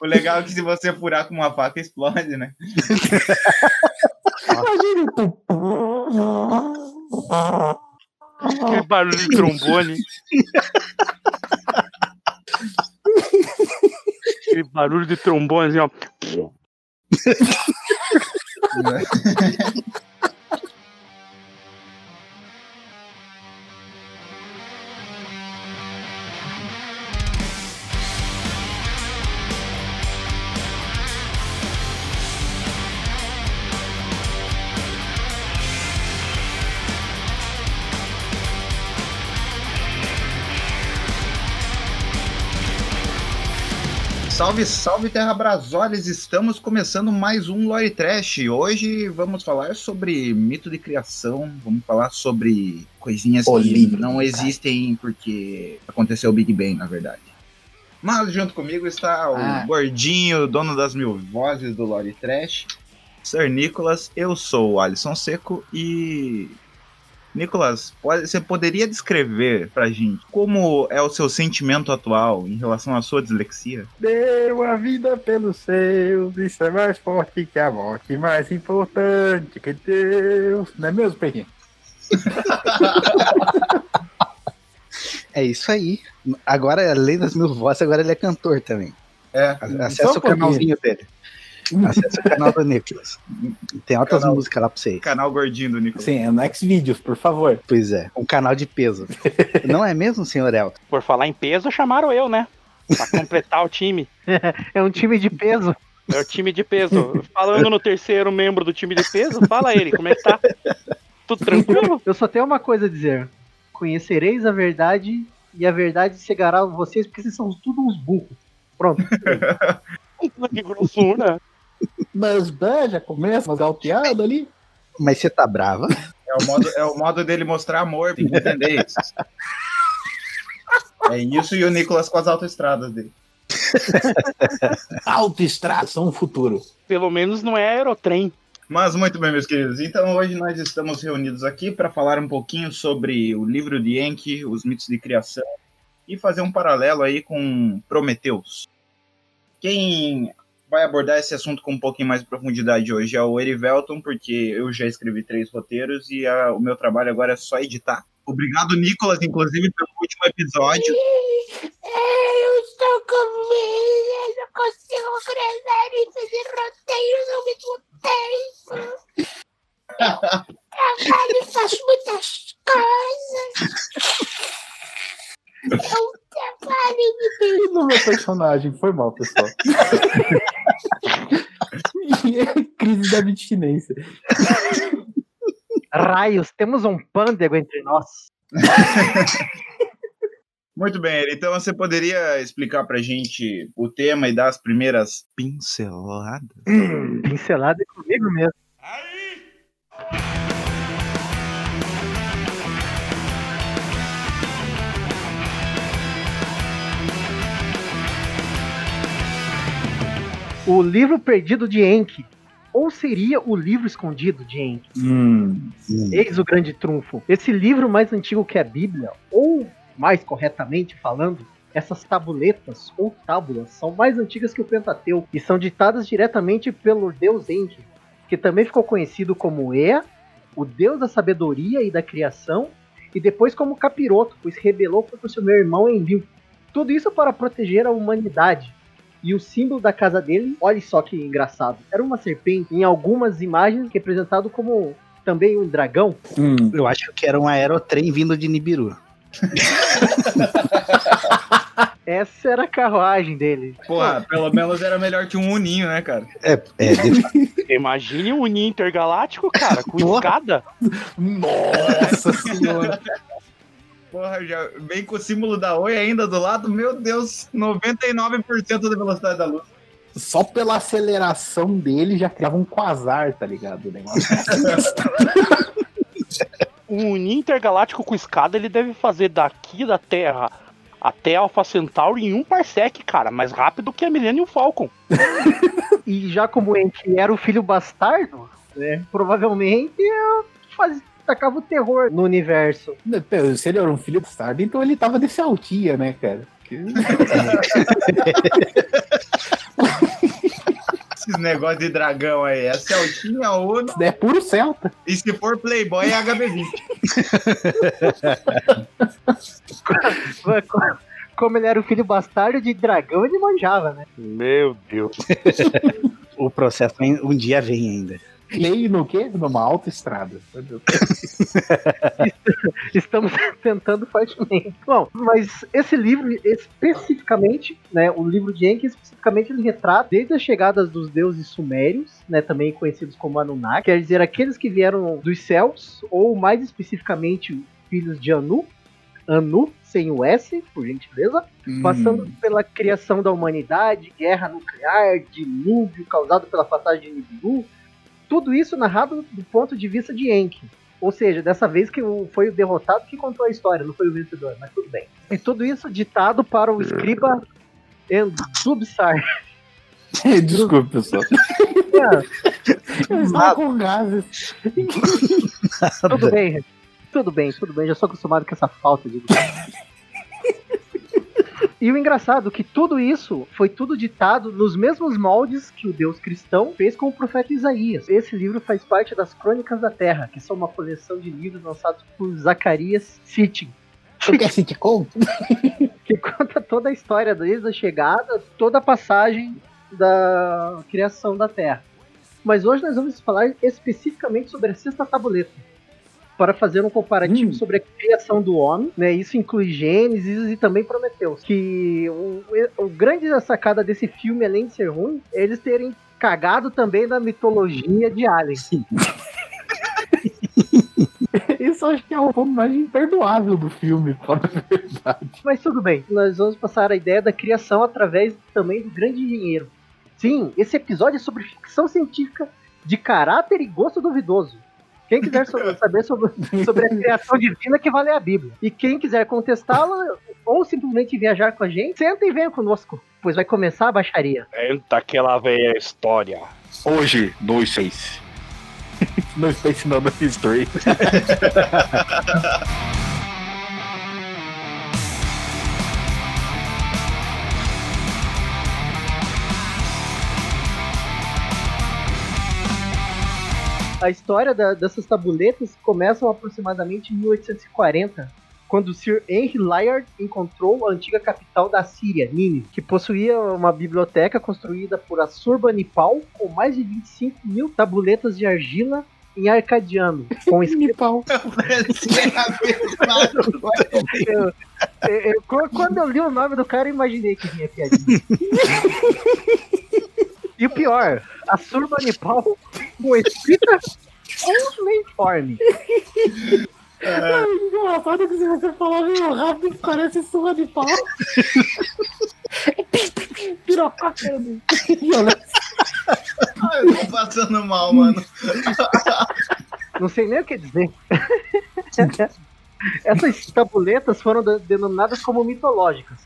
O legal é que se você furar com uma faca, explode, né? Imagina. Aquele barulho de trombone. Aquele barulho de trombone, assim, ó. Salve, salve Terra Brasoles! Estamos começando mais um Lore Trash. Hoje vamos falar sobre mito de criação, vamos falar sobre coisinhas que não cara. existem porque aconteceu o Big Bang, na verdade. Mas junto comigo está o Ah. gordinho, dono das mil vozes do Lore Trash, Sir Nicolas. Eu sou o Alisson Seco e. Nicolas, pode- você poderia descrever pra gente como é o seu sentimento atual em relação à sua dislexia? Deu a vida pelos seus, isso é mais forte que a morte, mais importante que Deus. Não é mesmo, Pequim? É isso aí. Agora, além das mil vozes, agora ele é cantor também. É, Acesse o canalzinho dele. Acesse o canal do Nicolas. Tem altas Canal. músicas lá pra você. canal gordinho do Nicolas. Sim, é no Xvideos, por favor. Pois é, um canal de peso. Não é mesmo, senhor Elton? Por falar em peso, chamaram eu, né? Pra completar o time. É um time de peso. É o time de peso. Falando no terceiro membro do time de peso, fala ele, como é que tá? Tudo tranquilo? Eu só tenho uma coisa a dizer. Conhecereis a verdade e a verdade cegará vocês porque vocês são tudo uns burros. Pronto. Que grossura. Mas já começa umas galteadas ali. Mas você tá brava? É o modo, é o modo dele mostrar amor, tem que entender isso. É isso e o Nicolas com as autoestradas dele. Autoestração futuro. Pelo menos não é aerotrem. Mas muito bem, meus queridos. Então hoje nós estamos reunidos aqui para falar um pouquinho sobre o livro de Enki, os mitos de criação, e fazer um paralelo aí com Prometeus. Quem vai abordar esse assunto com um pouquinho mais de profundidade hoje é o Erivelton, porque eu já escrevi três roteiros e a- o meu trabalho agora é só editar. Obrigado, Nicolas, inclusive, pelo último episódio. Eu estou com medo, eu não consigo gravar e fazer roteiros ao mesmo tempo. Eu trabalho e faço muitas coisas. Trabalho E no meu personagem, foi mal, pessoal. E é Crise da abstinência. Raios, temos um pândego entre nós. Muito bem, Eri. Então você poderia explicar pra gente o tema e dar as primeiras pinceladas? Pincelada é comigo mesmo. O livro perdido de Enki. Ou seria o livro escondido de Enki? Hum, Eis o grande trunfo. Esse livro mais antigo que a Bíblia, ou mais corretamente falando, essas tabuletas ou tábulas são mais antigas que o Pentateuco e são ditadas diretamente pelo deus Enki, que também ficou conhecido como Ea, o deus da sabedoria e da criação, e depois como Capiroto, pois rebelou contra o seu meu irmão Enlil. Tudo isso para proteger a humanidade. E o símbolo da casa dele, olha só que engraçado, era uma serpente, em algumas imagens representado como também um dragão. hum. Eu acho que era um aerotrem vindo de Nibiru. Essa era a carruagem dele. Porra, pelo menos era melhor que um uninho, né, cara? É, é de- Imagine um ninho intergaláctico, cara, com Porra. escada. Nossa senhora. Porra, já vem com o símbolo da Oi ainda do lado. Meu Deus, 99% da velocidade da luz. Só pela aceleração dele já criava um quasar, tá ligado? O negócio. Um ninho intergaláctico com escada, ele deve fazer daqui da Terra até Alpha Centauri em um parsec, cara, mais rápido que a Millennium Falcon. E já como Enki era o filho bastardo, né, provavelmente eu faz, tacava o terror no universo. Se ele era um filho bastardo, então ele tava desse altia, né, cara? Esses negócios de dragão aí. É Celtinha, Uno. É puro Celta. E se for Playboy, é HB20. Como ele era o filho bastardo de dragão, ele manjava, né? Meu Deus. O processo um dia vem ainda. Leio no quê? Numa autoestrada. Estamos tentando fortemente. Bom, mas esse livro especificamente, né, o livro de Enki especificamente ele retrata desde a chegada dos deuses sumérios, né, também conhecidos como Anunnaki, quer dizer aqueles que vieram dos céus ou mais especificamente filhos de Anu, Anu sem o S, por gentileza, passando pela criação da humanidade, guerra nuclear, dilúvio causado pela passagem de Nibiru, tudo isso narrado do ponto de vista de Enki. Ou seja, dessa vez que foi o derrotado que contou a história, não foi o vencedor, mas tudo bem. E tudo isso ditado para o escriba Endubsar. Desculpe, pessoal. Eu estava com gases. tudo bem, tudo bem, tudo bem, já sou acostumado com essa falta de E o engraçado é que tudo isso foi tudo ditado nos mesmos moldes que o Deus cristão fez com o profeta Isaías. Esse livro faz parte das Crônicas da Terra, que são uma coleção de livros lançados por Zacarias Sitchin, Tu quer sitcom? que conta toda a história desde a chegada, toda a passagem da criação da Terra. Mas hoje nós vamos falar especificamente sobre a sexta tabuleta. Para fazer um comparativo Hum. sobre a criação do homem, né? Isso inclui Gênesis e também Prometeus. Que o, o grande sacada desse filme, além de ser ruim, é eles terem cagado também na mitologia de Alien. Isso eu acho que é o ponto mais imperdoável do filme, para a verdade. Mas tudo bem, nós vamos passar a ideia da criação através também do grande engenheiro. Sim, esse episódio é sobre ficção científica de caráter e gosto duvidoso. Quem quiser saber sobre, sobre a criação divina, que vale a Bíblia. E quem quiser contestá-la ou simplesmente viajar com a gente, senta e venha conosco, pois vai começar a baixaria. Eita, que lá vem a história. Hoje, no Space. No Space não, no History. A história da- dessas tabuletas começam aproximadamente em 1840, quando Sir Henry Layard encontrou a antiga capital da Síria, Nínive, que possuía uma biblioteca construída por Assurbanipal com mais de 25 mil tabuletas de argila em arcadiano, com escrito pau. Eu- eu- qu- quando eu li o nome do cara, eu imaginei que vinha piadinha. e o pior, a Surbanipal com escrita cuneiforme. Engraçado que se você falar meio rápido, parece surra de pau. Pirocotando. Ai, eu tô passando mal, mano. Não sei nem o que dizer. Essas tabuletas foram de- denominadas como mitológicas.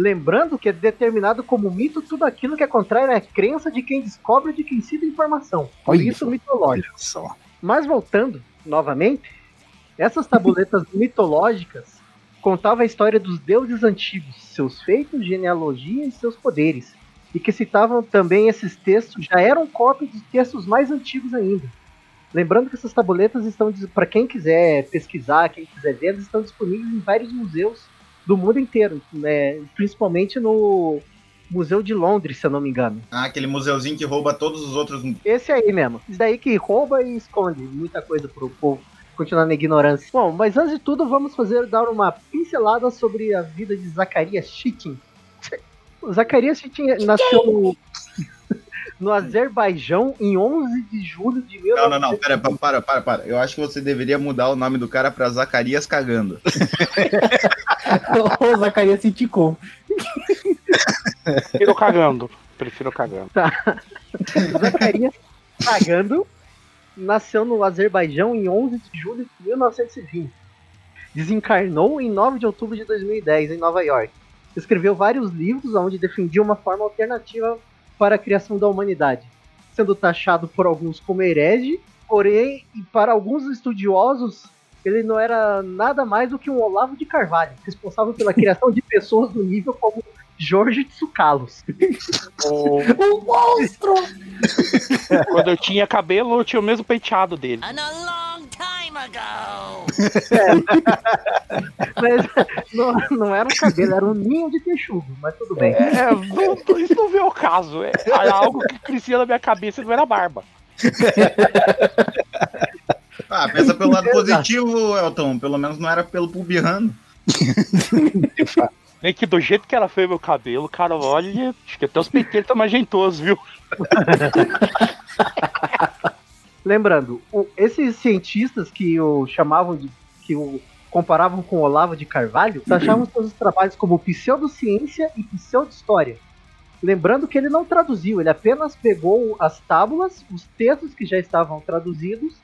Lembrando que é determinado como mito tudo aquilo que é contrário à crença de quem descobre ou de quem cita informação. Por Olha isso mitológico. Só. Mas voltando, novamente, essas tabuletas mitológicas contavam a história dos deuses antigos, seus feitos, genealogia e seus poderes. E que citavam também esses textos, já eram cópias de textos mais antigos ainda. Lembrando que essas tabuletas estão, para quem quiser pesquisar, quem quiser ver, elas estão disponíveis em vários museus do mundo inteiro, né? principalmente no Museu de Londres, se eu não me engano. Ah, aquele museuzinho que rouba todos os outros. Esse aí mesmo. Isso daí que rouba e esconde muita coisa pro povo continuar na ignorância. Bom, mas antes de tudo, vamos fazer dar uma pincelada sobre a vida de Zacarias Chitin. O Zacarias Chitin nasceu no, no Azerbaijão em 11 de julho de Não, não, 1900. não, pera, pa- para, para, para. Eu acho que você deveria mudar o nome do cara pra Zacarias Cagando. Ô, Zacarias Siticom. Prefiro cagando. Prefiro cagando. Zacarias Pagando nasceu no Azerbaijão em 11 de julho de 1920. Desencarnou em 9 de outubro de 2010 em Nova York. Escreveu vários livros onde defendia uma forma alternativa para a criação da humanidade, sendo taxado por alguns como herege, porém, e para alguns estudiosos, ele não era nada mais do que um Olavo de Carvalho, responsável pela criação de pessoas do nível como Jorge Tsukalos. O- Um monstro! Quando eu tinha cabelo, eu tinha o mesmo penteado dele. And a long time ago! Mas não, não era um cabelo, era um ninho de texugo, mas tudo bem. É, não- isso não veio ao caso. É algo que crescia na minha cabeça e não era barba. Ah, pensa pelo lado positivo, Elton. Pelo menos não era pelo pubiano. Nem que do jeito que era feio meu cabelo, cara, olha, acho que até os penteiros estão magentosos, viu? Lembrando, o- esses cientistas que o chamavam de. que o comparavam com Olavo de Carvalho, taxavam seus trabalhos como pseudociência e pseudo-história. Lembrando que ele não traduziu, ele apenas pegou as tábulas, os textos que já estavam traduzidos,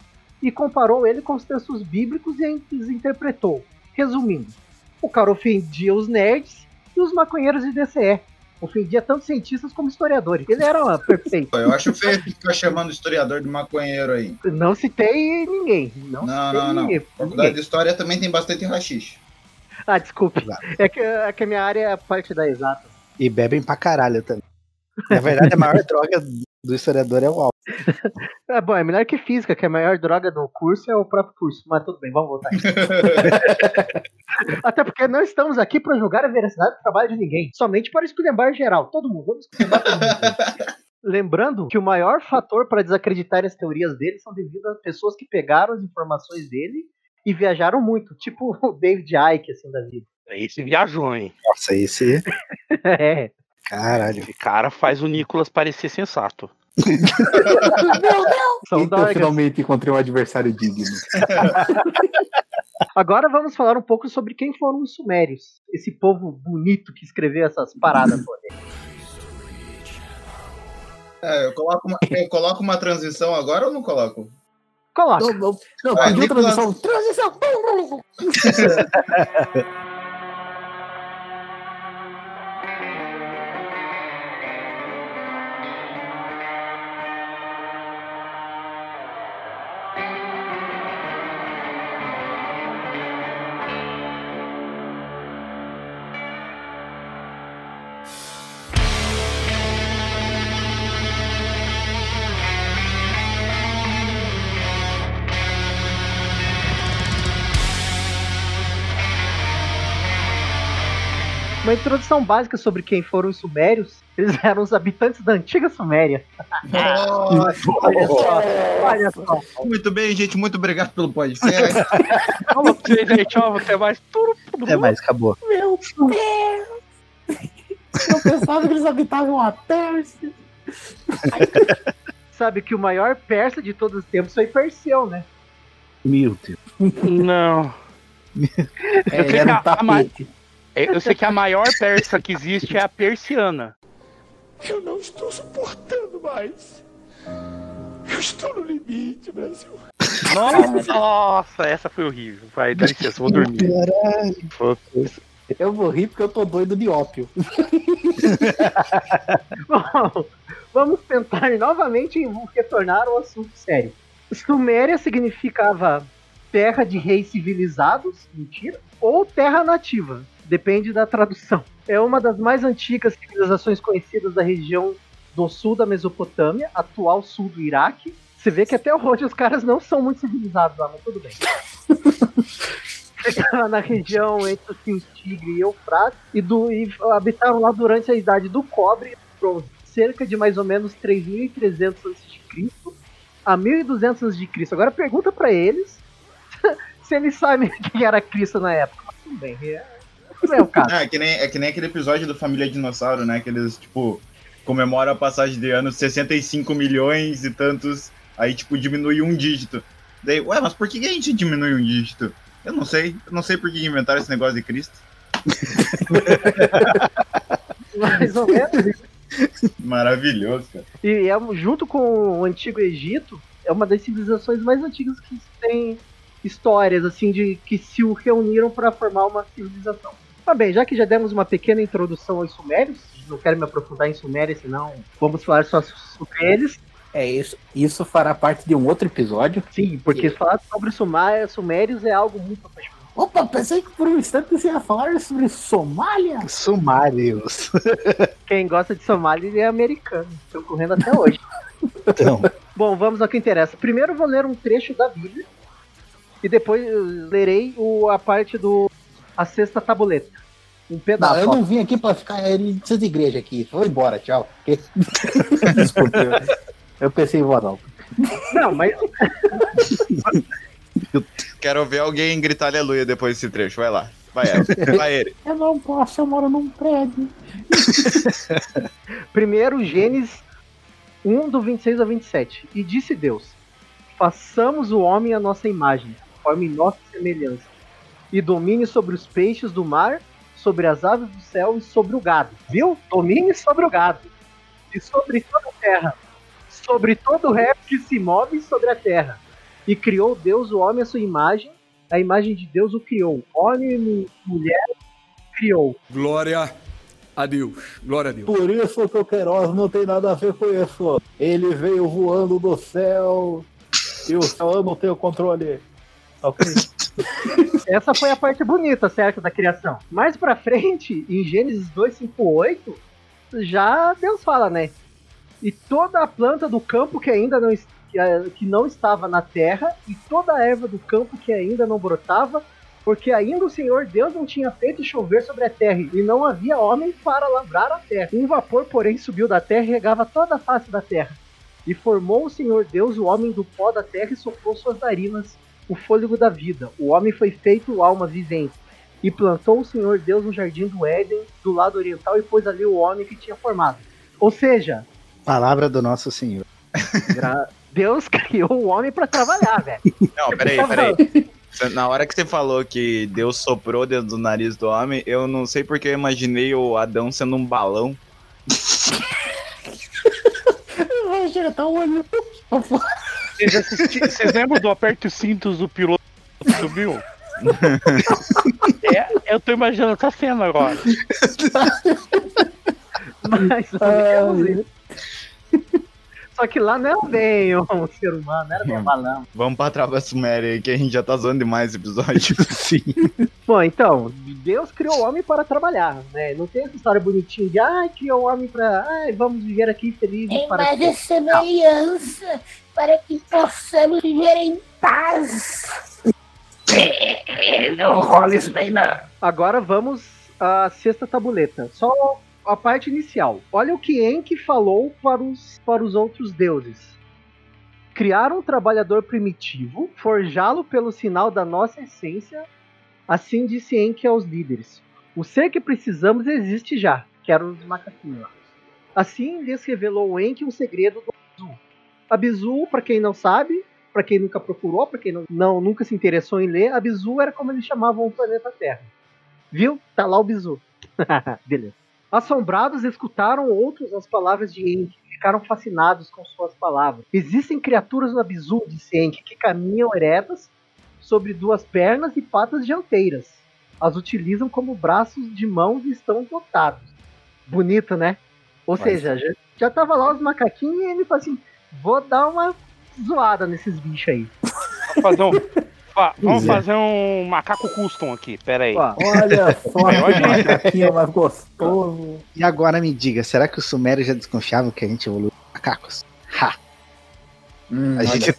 e comparou ele com os textos bíblicos e os interpretou. Resumindo, o cara ofendia os nerds e os maconheiros de DCE. Ofendia tanto cientistas como historiadores. Ele era perfeito. Eu acho feio ficar chamando historiador de maconheiro aí. Não citei ninguém. Não, Não, citei não, não. ninguém. Faculdade de História também tem bastante rachixe. Ah, desculpe. É que, é que a minha área é parte da exata. E bebem pra caralho também. Na verdade, a maior droga do historiador é o álcool. É bom, é melhor que física, que a maior droga do curso é o próprio curso. Mas tudo bem, vamos voltar. Até porque não estamos aqui para julgar a veracidade do trabalho de ninguém. Somente para esculhambar geral. Todo mundo. Vamos esculhambar todo mundo. Lembrando que o maior fator para desacreditar as teorias dele são devido a pessoas que pegaram as informações dele e viajaram muito. Tipo o David Icke, assim, da vida. Esse viajou, hein? Nossa, esse. É. Caralho. Esse cara faz o Nicolas parecer sensato. São Então, drogas. finalmente encontrei um adversário digno. Agora vamos falar um pouco sobre quem foram os sumérios. Esse povo bonito que escreveu essas paradas todas. É, eu coloco, uma, eu coloco uma transição agora ou não coloco? Coloca. Não, não, não Ah, pediu Nicolas- transição. Transição! introdução básica sobre quem foram os sumérios. Eles eram os habitantes da antiga Suméria. Nossa, Olha só. Olha só. muito bem, gente. Muito obrigado pelo podcast. Falou pra vocês aí, tchau, até mais. Tudo, tudo É mais, acabou. Meu Deus! Eu pensava que eles habitavam a Pérsia. Sabe que o maior persa de todos os tempos foi Perseu, né? Meu Deus. Não. É, era a, um tapete. Eu sei que a maior persa que existe é a persiana. Eu não estou suportando mais. Eu estou no limite, Brasil. Nossa, nossa, essa foi horrível. Vai, dá licença, vou dormir. Foda-se. Eu vou rir porque eu tô doido de ópio. Bom, vamos tentar novamente retornar ao assunto sério. Suméria significava terra de reis civilizados, mentira, ou terra nativa, depende da tradução. É uma das mais antigas civilizações conhecidas da região do sul da Mesopotâmia, atual sul do Iraque. Você vê que até hoje os caras não são muito civilizados lá, mas tudo bem. Na região entre o Tigre e Eufrates e, do, e habitaram lá durante a idade do cobre e bronze, cerca de mais ou menos 3.300 a.C. a 1.200 a.C. Agora pergunta pra eles se eles sabem quem era Cristo na época. Mas tudo bem, é, não é o caso. É, que nem, é que nem aquele episódio do Família Dinossauro, né? Que eles, tipo, comemoram a passagem de ano 65 milhões e tantos, aí, tipo, diminui um dígito. Daí, ué, mas por que que a gente diminui um dígito? Eu não sei. Eu não sei por que inventaram esse negócio de Cristo. Mais ou menos. Maravilhoso, cara. E é, junto com o Antigo Egito, é uma das civilizações mais antigas que tem histórias assim de que se reuniram para formar uma civilização. Tá bem, já que já demos uma pequena introdução aos sumérios, não quero me aprofundar em sumérios, senão vamos falar só sobre eles. É isso. Isso fará parte de um outro episódio. Sim, porque falar sobre Sumá- Sumérios é algo muito apaixonante. Opa, pensei que por um instante você ia falar sobre Somália. Sumários. Quem gosta de Somália é americano. Estão correndo até hoje. Então, Bom, vamos ao que interessa. Primeiro eu vou ler um trecho da Bíblia. E depois lerei o, a parte do. A sexta tabuleta. Um Não, pedaço. eu ó. não vim aqui pra ficar de igreja aqui. Vou embora, tchau. Desculpa. eu- Eu pensei em voz alta. Não, mas Quero ver alguém gritar aleluia depois desse trecho. Vai lá. Vai, Eva. Vai ele. Eu não posso, eu moro num prédio. Primeiro, Gênesis 1, do 26 ao 27. E disse Deus: Façamos o homem à nossa imagem, conforme nossa semelhança, e domine sobre os peixes do mar, sobre as aves do céu e sobre o gado. Viu? Domine sobre o gado. E sobre toda a terra. Sobre todo o réptil que se move sobre a terra. E criou Deus o homem à sua imagem, a imagem de Deus o criou. Homem e mulher criou. Glória a Deus. Glória a Deus. Por isso que o Queiroz não tem nada a ver com isso. Ele veio voando do céu e o céu não tem o controle. Ok? Essa foi a parte bonita, certo, da criação. Mais pra frente, em Gênesis 2:58, já Deus fala, né? E toda a planta do campo que ainda não eh, que não estava na terra e toda a erva do campo que ainda não brotava, porque ainda o Senhor Deus não tinha feito chover sobre a terra e não havia homem para lavrar a terra. Um vapor, porém, subiu da terra e regava toda a face da terra. E formou o Senhor Deus o homem do pó da terra e soprou suas narinas o fôlego da vida. O homem foi feito alma vivente. E plantou o Senhor Deus no jardim do Éden, do lado oriental, e pôs ali o homem que tinha formado. Ou seja, palavra do nosso Senhor. gra- Deus criou o homem para trabalhar, velho. Não, peraí, peraí. Você- Na hora que você falou que Deus soprou dentro do nariz do homem, eu não sei porque eu imaginei o Adão sendo um balão. Chega, tá olhando. Vocês, assisti- vocês lembram do Aperte os Cintos do piloto que subiu? É, eu tô imaginando essa cena agora. Mas Ah, Só que lá não é bem um ser humano, era um balão. Vamos pra Trava Suméria aí, que a gente já tá zoando demais esse episódio. Sim. Bom, então, Deus criou o homem para trabalhar, né? Não tem essa história bonitinha de, ai, criou o homem para, ai, vamos viver aqui felizes Em para mais de semelhança, para que possamos viver em paz. Não rola isso bem, não. Agora vamos à sexta tabuleta. Só a parte inicial. Olha o que Enki falou para os, para os outros deuses. Criar um trabalhador primitivo, forjá-lo pelo sinal da nossa essência. Assim disse Enki aos líderes. O ser que precisamos existe já, que eram os macaquinhos. Assim lhes revelou Enki um segredo do Abzu. Abzu, para quem não sabe, para quem nunca procurou, para quem não, não- nunca se interessou em ler, Abzu era como eles chamavam o planeta Terra. Viu? Tá lá o Bizu. Beleza. Assombrados, escutaram outros as palavras de Enki, ficaram fascinados com suas palavras. Existem criaturas no Abzu, disse Enki, que caminham eretas sobre duas pernas e patas dianteiras. As utilizam como braços de mãos e estão dotados. Bonito, né? Ou seja, já, já tava lá os macaquinhos e ele falou assim: vou dar uma zoada nesses bichos aí. Vamos fazer um, é. fazer um macaco custom aqui, pera aí. Olha só É, que macaquinho mais gostoso. E agora me diga, será que os sumérios já desconfiavam que a gente evoluiu dos macacos? Ha! Hum, A olha gente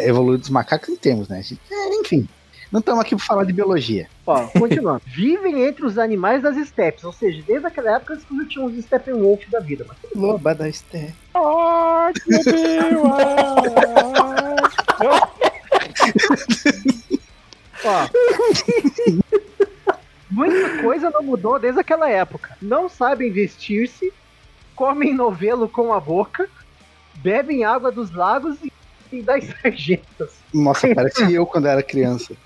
evoluiu dos macacos em termos, né? A gente- é, enfim, não estamos aqui para falar de biologia. Ó, continuando. Vivem entre os animais das estepes, ou seja, desde aquela época eles já tinham os Steppenwolf da vida. Mas... Loba da. Ai, meu Deus! Ó. Muita coisa não mudou desde aquela época. Não sabem vestir-se, comem novelo com a boca, bebem água dos lagos e, e das sarjetas. Nossa, parece eu quando era criança.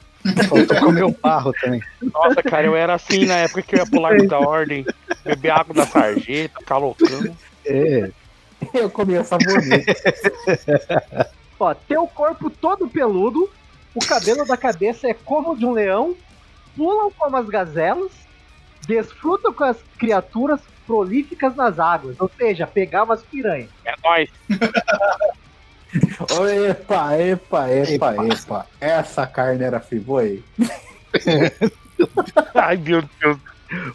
Faltou comer o barro também. Nossa, cara, eu era assim na época que eu ia pular da ordem, beber água da sarjeta, ficar loucão. É. Eu comi essa bonita. Ó, teu corpo todo peludo, o cabelo da cabeça é como de um leão, pulam como as gazelas, desfrutam com as criaturas prolíficas nas águas, ou seja, pegar umas piranhas. É nóis. Epa, epa, epa, epa. Essa carne era friboi? Ai, meu Deus.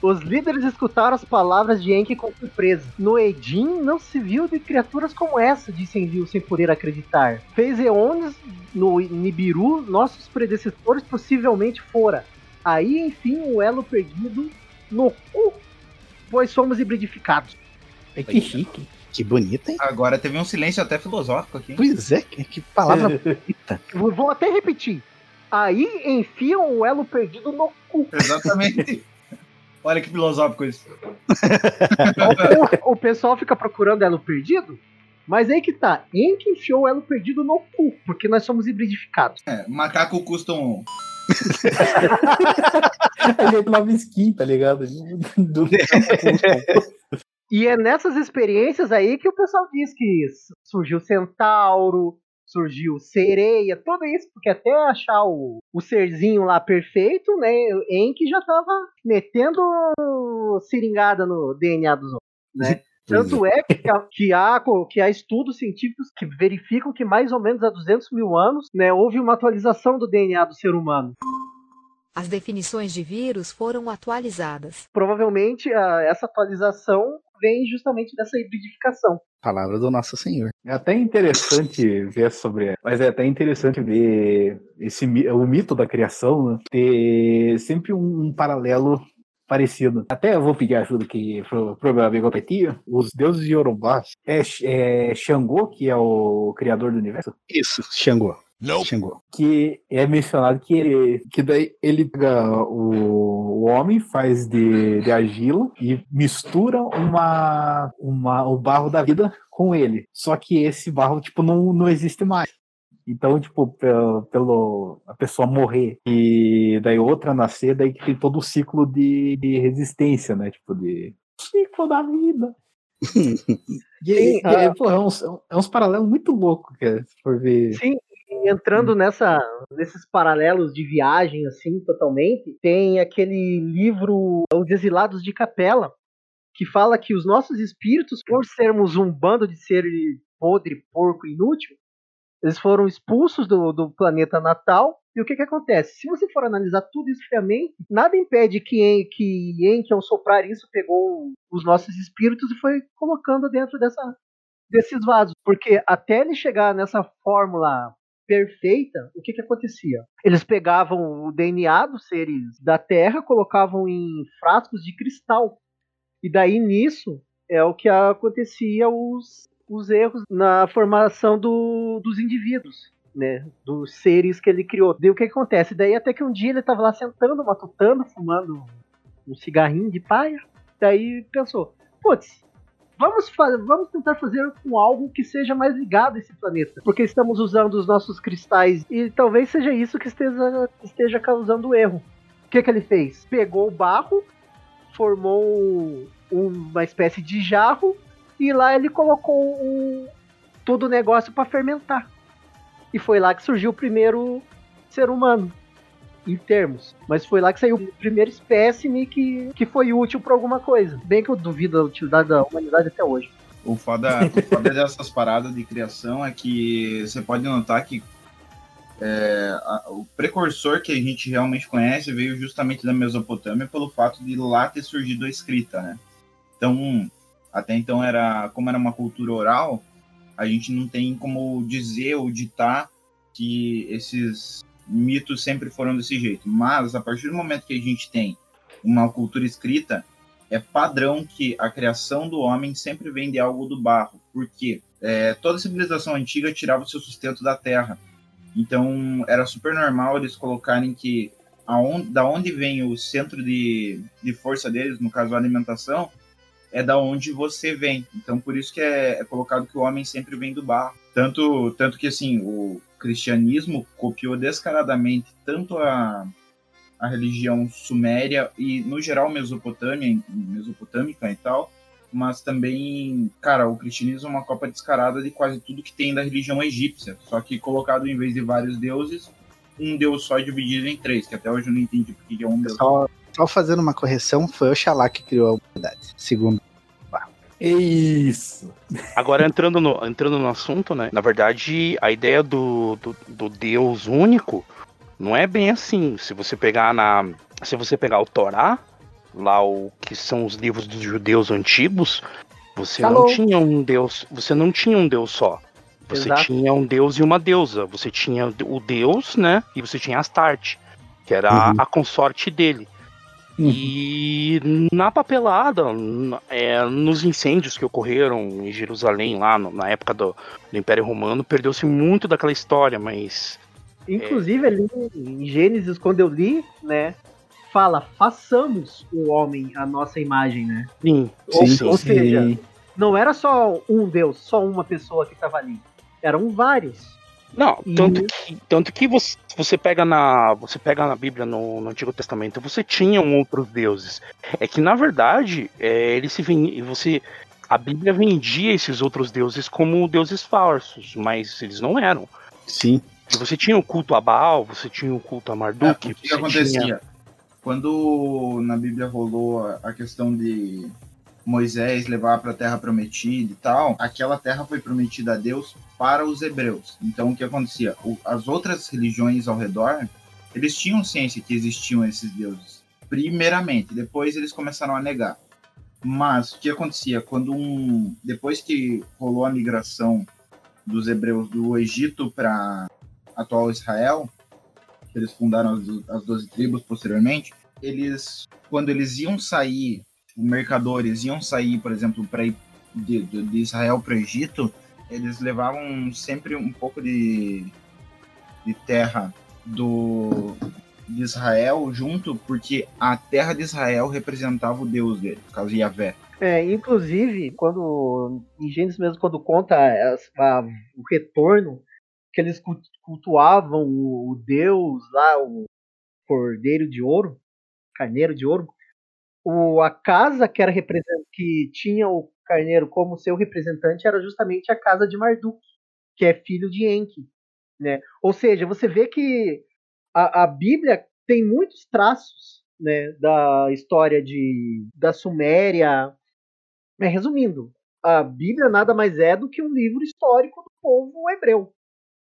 Os líderes escutaram as palavras de Enki com surpresa. No Edin não se viu de criaturas como essa, disse Envio sem poder acreditar. Fez eones no Nibiru, nossos predecessores possivelmente fora. Aí, enfim, o elo perdido no cu, pois somos hibridificados. É que chique. Que bonita, hein? Agora teve um silêncio até filosófico aqui. Pois é, que, que palavra bonita. Vou vou até repetir. Aí enfiam o elo perdido no cu. Exatamente. Olha que filosófico isso. o, o pessoal fica procurando elo perdido, mas aí que tá. Enki enfiou o elo perdido no cu, porque nós somos hibridificados. É, macaco custom. A gente nova skin, tá ligado? Do- E é nessas experiências aí que o pessoal diz que surgiu centauro, surgiu sereia, tudo isso, porque até achar o, o serzinho lá perfeito, né, Enki já tava metendo seringada no DNA dos outros, né? Tanto é que há, que, há, que há estudos científicos que verificam que mais ou menos há 200 mil anos né, houve uma atualização do DNA do ser humano. As definições de vírus foram atualizadas. Provavelmente a- essa atualização vem justamente dessa hibridificação. Palavra do Nosso Senhor. É até interessante ver sobre. Mas é até interessante ver esse o mito da criação né, ter sempre um, um paralelo parecido. Até eu vou pedir ajuda aqui pro, pro meu amigo Petinho. Os deuses de Yorubá é, é Xangô, que é o criador do universo, Isso, Xangô. Xangô. que é mencionado que ele, que daí ele pega o, o homem, faz de, de argila e mistura uma, uma, o barro da vida com ele. Só que esse barro, tipo, não, não existe mais. Então, tipo, pelo, pelo a pessoa morrer e daí outra nascer, daí que tem todo o ciclo de, de resistência, né? Tipo, de ciclo da vida. E, e, e, pô, é uns, é uns paralelos muito loucos, cara, se for ver. Sim, entrando nessa, nesses paralelos de viagem, assim, totalmente, tem aquele livro Os Exilados de Capela, que fala que os nossos espíritos, por sermos um bando de seres podre, porco, inútil, eles foram expulsos do, do planeta natal. E o que que acontece? Se você for analisar tudo isso friamente, nada impede que, En- que Enki, ao soprar isso, pegou os nossos espíritos e foi colocando dentro dessa, desses vasos. Porque até ele chegar nessa fórmula perfeita, o que que acontecia? Eles pegavam o DNA dos seres da Terra, colocavam em frascos de cristal. E daí nisso é o que acontecia os, os erros na formação do- dos indivíduos. Né, dos seres que ele criou. Daí o que acontece? Daí até que um dia ele estava lá sentando, matutando, fumando um cigarrinho de paia. Daí pensou, putz, Vamos, vamos tentar fazer com algo que seja mais ligado a esse planeta. Porque estamos usando os nossos cristais e talvez seja isso que esteja, esteja causando o erro. O que, que ele fez? Pegou o barro, formou uma espécie de jarro e lá ele colocou todo o negócio para fermentar. E foi lá que surgiu o primeiro ser humano, em termos. Mas foi lá que saiu o primeiro espécime que, que foi útil para alguma coisa. Bem que eu duvido da utilidade da humanidade até hoje. O foda, o foda dessas paradas de criação é que você pode notar que é, a- o precursor que a gente realmente conhece veio justamente da Mesopotâmia pelo fato de lá ter surgido a escrita, né? Então, até então era, como era uma cultura oral, a gente não tem como dizer ou ditar que esses mitos sempre foram desse jeito. Mas a partir do momento que a gente tem uma cultura escrita, é padrão que a criação do homem sempre vem de algo do barro, porque é, toda civilização antiga tirava o seu sustento da terra. Então era super normal eles colocarem que aonde, da onde vem o centro de, de força deles, no caso a alimentação, é da onde você vem. Então por isso que é, é colocado que o homem sempre vem do barro. Tanto, tanto que assim o cristianismo copiou descaradamente tanto a, a religião suméria e, no geral, Mesopotâmia, mesopotâmica e tal, mas também, cara, o cristianismo é uma copa descarada de quase tudo que tem da religião egípcia, só que colocado em vez de vários deuses, um deus só dividido em três, que até hoje eu não entendi porque que é um deus. Só, só fazendo uma correção, foi Oxalá que criou a humanidade. Segundo. Isso. Agora, entrando no, entrando no assunto, né? Na verdade, a ideia do, do, do Deus único não é bem assim. Se você pegar na. Se você pegar o Torá, lá o que são os livros dos judeus antigos, você Falou. não tinha um Deus. Você não tinha um Deus só. Você Exato. tinha um Deus e uma deusa. Você tinha o Deus, né? E você tinha Astarte, que era a- Uhum. a consorte dele. Uhum. E na papelada, é, nos incêndios que ocorreram em Jerusalém, lá no- na época do, do Império Romano, perdeu-se muito daquela história, mas. Inclusive, ali em Gênesis, quando eu li, né? Fala, façamos o homem a nossa imagem, né? Sim, Ou, sim, ou sim. seja, não era só um Deus, só uma pessoa que estava ali. Eram vários. Não, E- tanto que, tanto que você, você pega na. Você pega na Bíblia no, no Antigo Testamento, você tinha um outros deuses. É que na verdade, é, ele se ven- você. A Bíblia vendia esses outros deuses como deuses falsos, mas eles não eram. Sim. E Você tinha o culto a Baal, você tinha o culto a É, Marduk. o que, que acontecia? tinha- Quando na Bíblia rolou a questão de Moisés levar para a terra prometida e tal, aquela terra foi prometida a Deus para os hebreus. Então o que acontecia? O- as outras religiões ao redor, eles tinham ciência que existiam esses deuses. Primeiramente, depois eles começaram a negar. Mas o que acontecia quando um depois que rolou a migração dos hebreus do Egito para atual Israel, eles fundaram as, as 12 tribos posteriormente, eles, quando eles iam sair, mercadores iam sair, por exemplo, para de, de- Israel para o Egito, eles levavam sempre um pouco de, de terra do de Israel junto, porque a terra de Israel representava o Deus dele, no caso Yahvé. É, inclusive, quando em Gênesis mesmo, quando conta a- o retorno, que eles cu- cultuavam o, o Deus lá, o Cordeiro de Ouro, Carneiro de Ouro, o, a casa que era que tinha o Carneiro como seu representante era justamente a casa de Marduk, que é filho de Enki, né? Ou seja, você vê que a, a Bíblia tem muitos traços, né, da história de da Suméria, mas, resumindo, a Bíblia nada mais é do que um livro histórico do povo hebreu,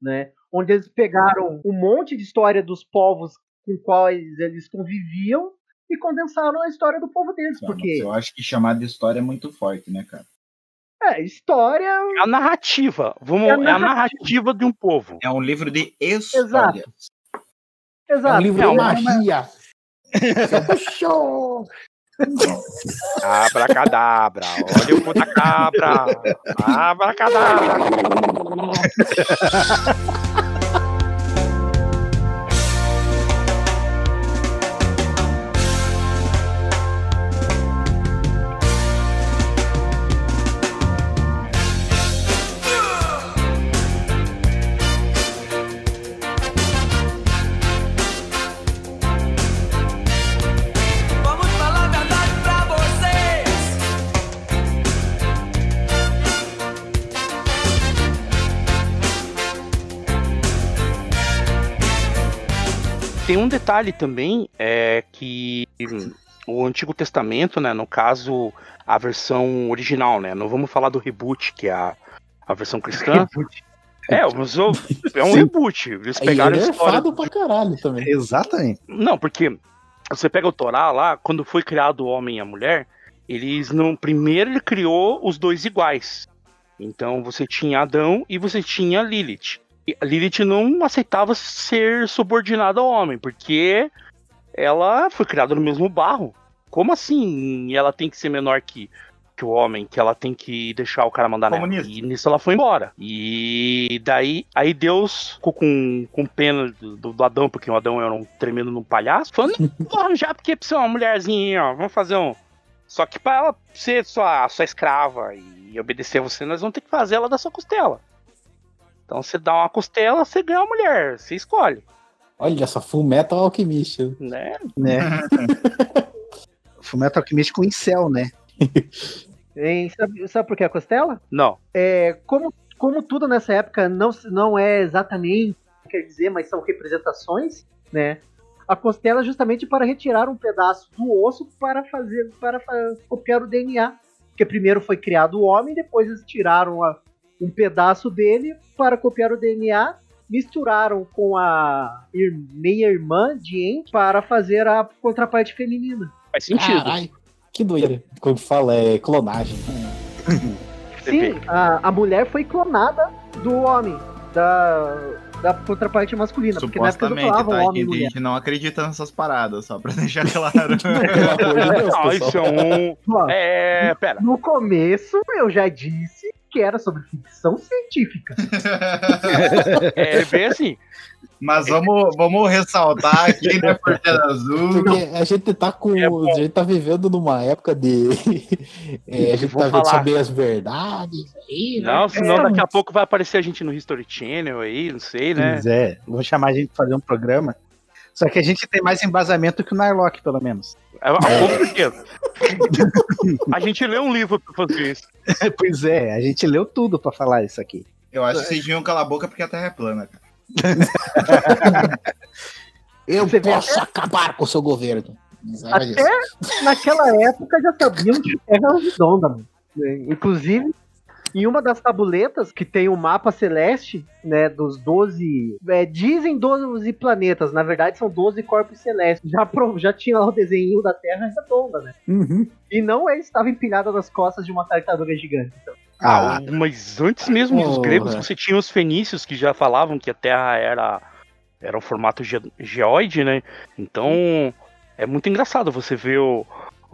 né? Onde eles pegaram um monte de história dos povos com quais eles conviviam e condensaram a história do povo deles, Tá, porque Eu acho que chamar de história é muito forte, né, cara? é história, É a narrativa. Vamos, É é, a a narrativa. narrativa de um povo. É um livro de história. É um exato. livro Não, de magia. Show! Abracadabra, olha o cu da cabra. Abracadabra. Tem um detalhe também, é que o Antigo Testamento, né, no caso, a versão original, né, não vamos falar do reboot, que é a, a versão cristã. É, o- é um Sim. reboot. Eles pegaram a ele é história. fado pra caralho também. Exatamente. Não, porque você pega o Torá lá, quando foi criado o homem e a mulher, eles não. Primeiro ele criou os dois iguais. Então você tinha Adão e você tinha Lilith. A Lilith não aceitava ser subordinada ao homem, porque ela foi criada no mesmo barro. Como assim ela tem que ser menor que, que o homem, que ela tem que deixar o cara mandar nela? Comunista. E nisso ela foi embora. E daí, aí Deus ficou com, com pena do, do Adão, porque o Adão era um tremendo num palhaço, falando, vou arranjar porque precisa uma mulherzinha, ó, vamos fazer um. Só que pra ela ser sua, sua escrava e obedecer a você, nós vamos ter que fazer ela da sua costela. Então você dá uma costela, você ganha uma mulher, você escolhe, Olha só, Full Metal Alchemist. né? Né? Fullmetal Alchemist com incel, né? Hein, sabe, sabe por que a costela? Não. É, como, como tudo nessa época não, não é exatamente o que quer dizer, mas são representações, né? A costela é justamente para retirar um pedaço do osso para fazer para copiar o DNA. Porque primeiro foi criado o homem, depois eles tiraram a- um pedaço dele para copiar o DNA, misturaram com a ir- meia-irmã de Enki para fazer a contraparte feminina. Faz sentido. Caralho, que doideira. Quando fala é clonagem. Sim, a, a mulher foi clonada do homem, da, da contraparte masculina. Porque na época não Supostamente, falavam tá? homem e a mulher. gente não acredita nessas paradas, só pra deixar claro. Não, isso é um. É, pera. No começo, eu já disse que era sobre ficção científica. É bem assim. Mas vamos, vamos ressaltar aqui, né, Portela Azul. Porque a gente tá com. É a gente tá vivendo numa época de. é, a gente Vou tá vendo saber as verdades aí, né? Não, senão É, daqui a pouco vai aparecer a gente no History Channel aí, não sei, né? Pois é, vou chamar a gente pra fazer um programa. Só que a gente tem mais embasamento que o Narlock, pelo menos. É, com certeza. A gente lê um livro pra fazer isso. pois é, a gente leu tudo pra falar isso aqui. Eu acho que vocês deviam calar a boca porque a Terra é plana, cara. Eu Você vê posso acabar com o seu governo. Até naquela época já sabiam que a Terra era redonda, mano. É, Inclusive, em uma das tabuletas que tem o mapa celeste, né, dos 12. é, dizem 12 planetas, na verdade são 12 corpos celestes. Já, já tinha lá o desenho da Terra redonda, né? Uhum. E não ele estava empilhado nas costas de uma tartaruga gigante. Então, Ah, mas antes mesmo dos gregos, você tinha os fenícios que já falavam que a Terra era, era um formato ge- geoide, né? Então é muito engraçado você ver o.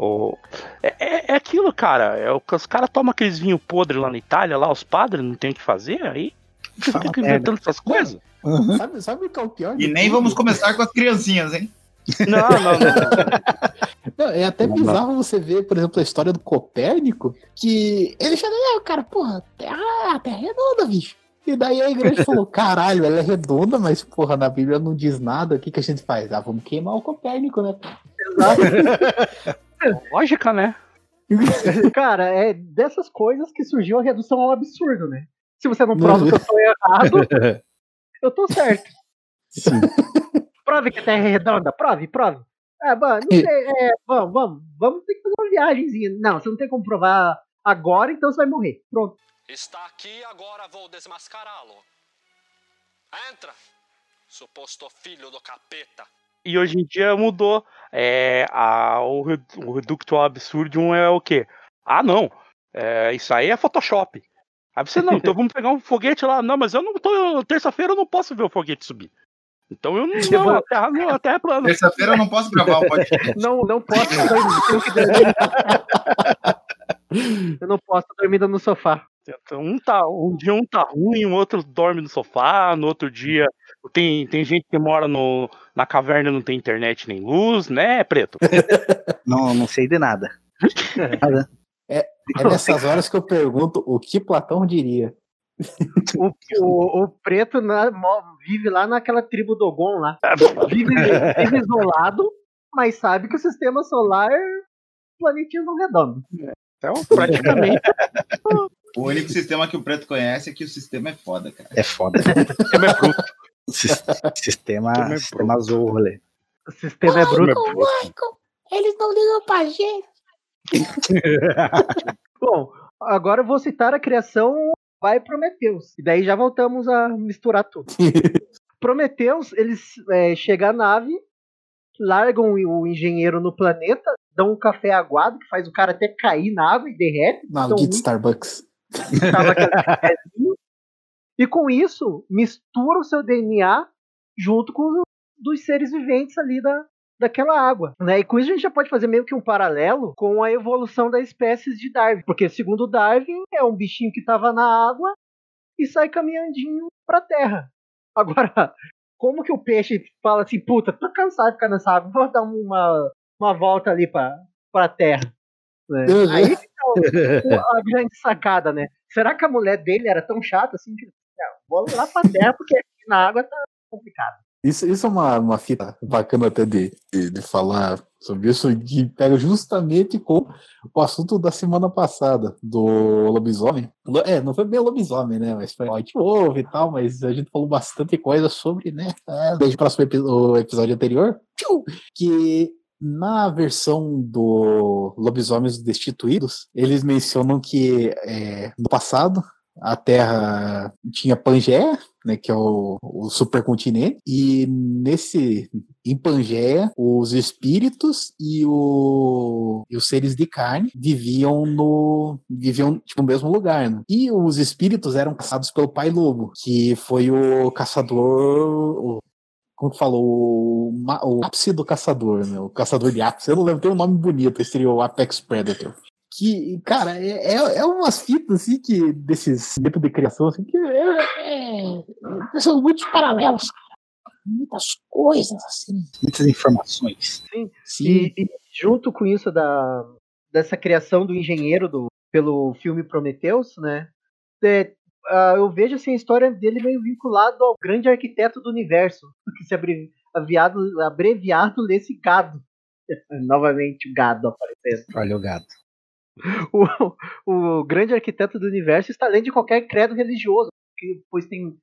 o- é, é- é aquilo, cara. É o que os caras tomam aqueles vinho podre lá na Itália, lá os padres não tem o que fazer, aí Fala fica inventando essas coisas. Sabe, sabe o que é o pior? E nem tudo? vamos começar com as criancinhas, hein? Não, não, não. não. É até Não, não. bizarro você ver, por exemplo, a história do Copérnico, que ele chega, não, cara, porra, a terra, a terra é redonda, bicho. E daí a igreja falou, caralho, ela é redonda, mas, porra, na Bíblia não diz nada, o que, que a gente faz? Ah, vamos queimar o Copérnico, né? Lógica, né? cara, é dessas coisas que surgiu a redução ao absurdo, né? Se você não prova que eu tô errado, eu tô certo. Prove que a Terra é redonda, prove, prove. É, mano, não sei, é, vamos, vamos, vamos ter que fazer uma viagemzinha. Não, você não tem como provar agora, então você vai morrer. Pronto. Está aqui, agora vou desmascará-lo. Entra, suposto filho do capeta. E hoje em dia mudou. É, a, o, o Reducto Absurdum é o quê? Ah, não. é, isso aí é Photoshop. Aí você, não, então vamos pegar um foguete lá. Não, mas eu não tô. Terça-feira eu não posso ver o foguete subir. Então eu não. não a, terra, não, a terra é plana. Terça-feira eu não posso gravar o podcast. Não, não posso dormir. tenho que dormir. Eu não posso dormir no sofá. Então, um, tá, um dia um tá ruim, o outro dorme no sofá, no outro dia tem, tem gente que mora no, na caverna e não tem internet nem luz, né, Preto? Não, não sei de nada. Nada. É nessas horas que eu pergunto o que Platão diria. O, o, o preto na- vive lá naquela tribo Dogon lá. Vive, vive isolado, mas sabe que o sistema solar planetinha não redondo. Então, praticamente, O único sistema que o preto conhece é que o sistema é foda, cara. É foda. sistema é bruto. Sis- Sistema, é sistema azul, rolê. O sistema é bruto. Michael, Michael, eles não ligam pra gente. Bom, agora eu vou citar a criação vai Prometheus. E daí já voltamos a misturar tudo. Prometheus, eles é, chegam à nave, largam o engenheiro no planeta, dão um café aguado que faz o cara até cair na água e derrete. Na Então, Starbucks. tava aquele cafezinho. E com isso, mistura o seu DNA junto com o dos seres viventes ali da, daquela água. Né? E com isso a gente já pode fazer meio que um paralelo com a evolução das espécies de Darwin. Porque, segundo Darwin, é um bichinho que estava na água e sai caminhandinho pra terra. Agora, como que o peixe fala assim, puta, tô cansado de ficar nessa água, vou dar uma, uma volta ali pra, pra terra. né? Uhum. Aí fica o- a grande sacada, né? Será que a mulher dele era tão chata assim que vou lá pra terra porque aqui na água tá complicado. Isso, isso é uma, uma fita bacana até de, de, de falar sobre isso, que pega justamente com o assunto da semana passada, do lobisomem. Lo- É, não foi bem lobisomem, né? Mas foi White Wolf e tal, mas a gente falou bastante coisa sobre, né? É, desde o próximo epi- o episódio anterior, que Na versão do Lobisomens Destituídos, eles mencionam que é, no passado a Terra tinha Pangeia, né, que é o, o supercontinente, e nesse em Pangeia, os espíritos e, o, e os seres de carne viviam no viviam tipo, no mesmo lugar. Né? E os espíritos eram caçados pelo Pai Lobo, que foi o caçador, o, como que falou, o, o ápice do caçador, né? O caçador de ápice. Eu não lembro, tem um nome bonito, esse seria o Apex Predator. Que, cara, é, é, é umas fitas assim que desses tipos de criação assim, que é, É, são muitos paralelos, cara. Muitas coisas assim. Muitas informações. Sim. sim, E, e junto com isso da, dessa criação do engenheiro do, pelo filme Prometheus, né? é, eu vejo assim, a história dele meio vinculado ao grande arquiteto do universo, que se abrevi- aviado- abreviado desse gado. Novamente o gado aparecendo. Olha o gado. O, o grande arquiteto do universo está além de qualquer credo religioso, que, pois tem,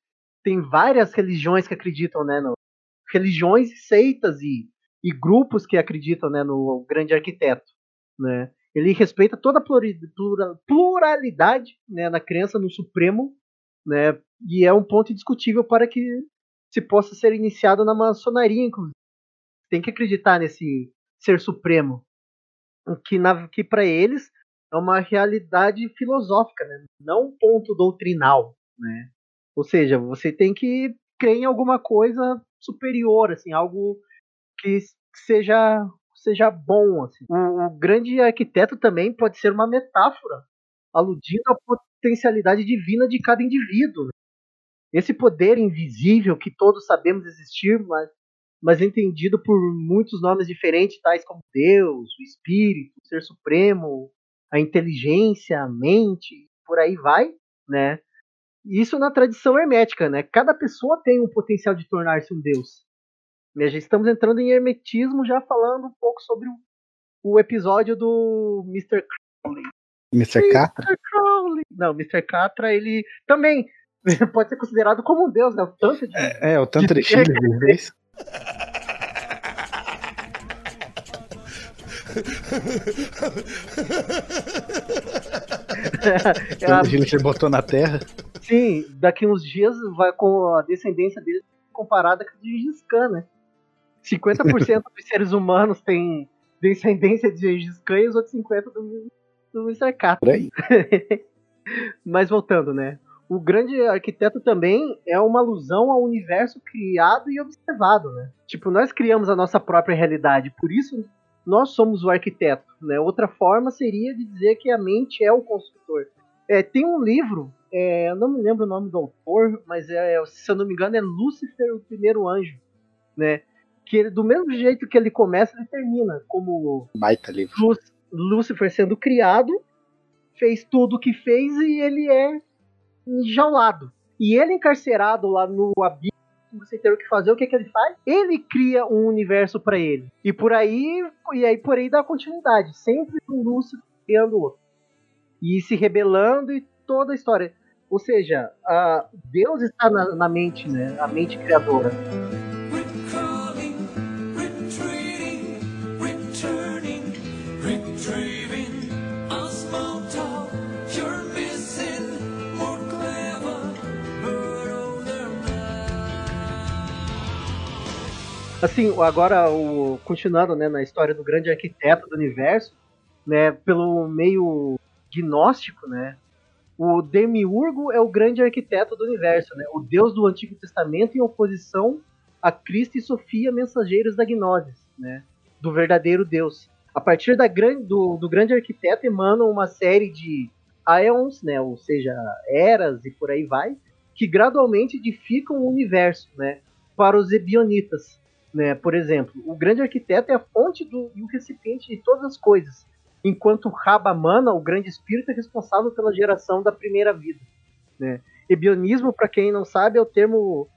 tem várias religiões que acreditam, né? No, religiões, seitas e, e grupos que acreditam né, no grande arquiteto. Né? Ele respeita toda a pluralidade né, na crença no Supremo, né, e é um ponto indiscutível para que se possa ser iniciado na maçonaria, inclusive. Tem que acreditar nesse ser supremo, que, que para eles é uma realidade filosófica, né? não um ponto doutrinal. Né? Ou seja, você tem que crer em alguma coisa superior, assim, algo que seja seja bom. Assim. O, o grande arquiteto também pode ser uma metáfora, aludindo à potencialidade divina de cada indivíduo. né? Esse poder invisível que todos sabemos existir, mas, mas entendido por muitos nomes diferentes, tais como Deus, o Espírito, o Ser Supremo, a inteligência, a mente, por aí vai, né? Isso na tradição hermética, né? Cada pessoa tem um potencial de tornar-se um deus. Né? Já estamos entrando em hermetismo, já falando um pouco sobre o, o episódio do Mr. Crowley. Mr. Catra? Mr. Crowley. Não, Mr. Catra, ele também pode ser considerado como um deus, né? O tanto de... É, o tanto de filhos ele botou na terra. Sim, daqui uns dias vai com a descendência dele comparada com a de Gengis Khan, né? 50% dos seres humanos têm descendência de Gengis Khan e os outros 50% do, do Mr. Mas voltando, né? O grande arquiteto também é uma alusão ao universo criado e observado, né? Tipo, nós criamos a nossa própria realidade, por isso nós somos o arquiteto, né? Outra forma seria de dizer que a mente é o construtor. É, tem um livro, é, eu não me lembro o nome do autor, mas é, se eu não me engano é Lúcifer, o primeiro anjo, né? Que ele, do mesmo jeito que ele começa, ele termina como Baita livro. Lú- Lúcifer sendo criado, fez tudo o que fez e ele é enjaulado. E ele encarcerado lá no abismo, sem ter o que fazer, o que, que ele faz? Ele cria um universo para ele. E por aí, e aí por aí dá continuidade, sempre com Lúcifer criando outro. E se rebelando e toda a história. Ou seja, Deus está na, na mente, né? A mente criadora. Assim, agora, o, continuando né, na história do grande arquiteto do universo, né, pelo meio gnóstico, né, o Demiurgo é o grande arquiteto do universo, né, o deus do Antigo Testamento em oposição a Cristo e Sofia, mensageiros da Gnosis, né, do verdadeiro Deus. A partir da gran, do, do grande arquiteto emanam uma série de aeons, né, ou seja, eras e por aí vai, que gradualmente edificam o universo, né, para os ebionitas. Né? Por exemplo, o grande arquiteto é a fonte do, e o recipiente de todas as coisas, enquanto Rabamana, o grande espírito, é responsável pela geração da primeira vida. Né? Ebionismo, para quem não sabe, é o termo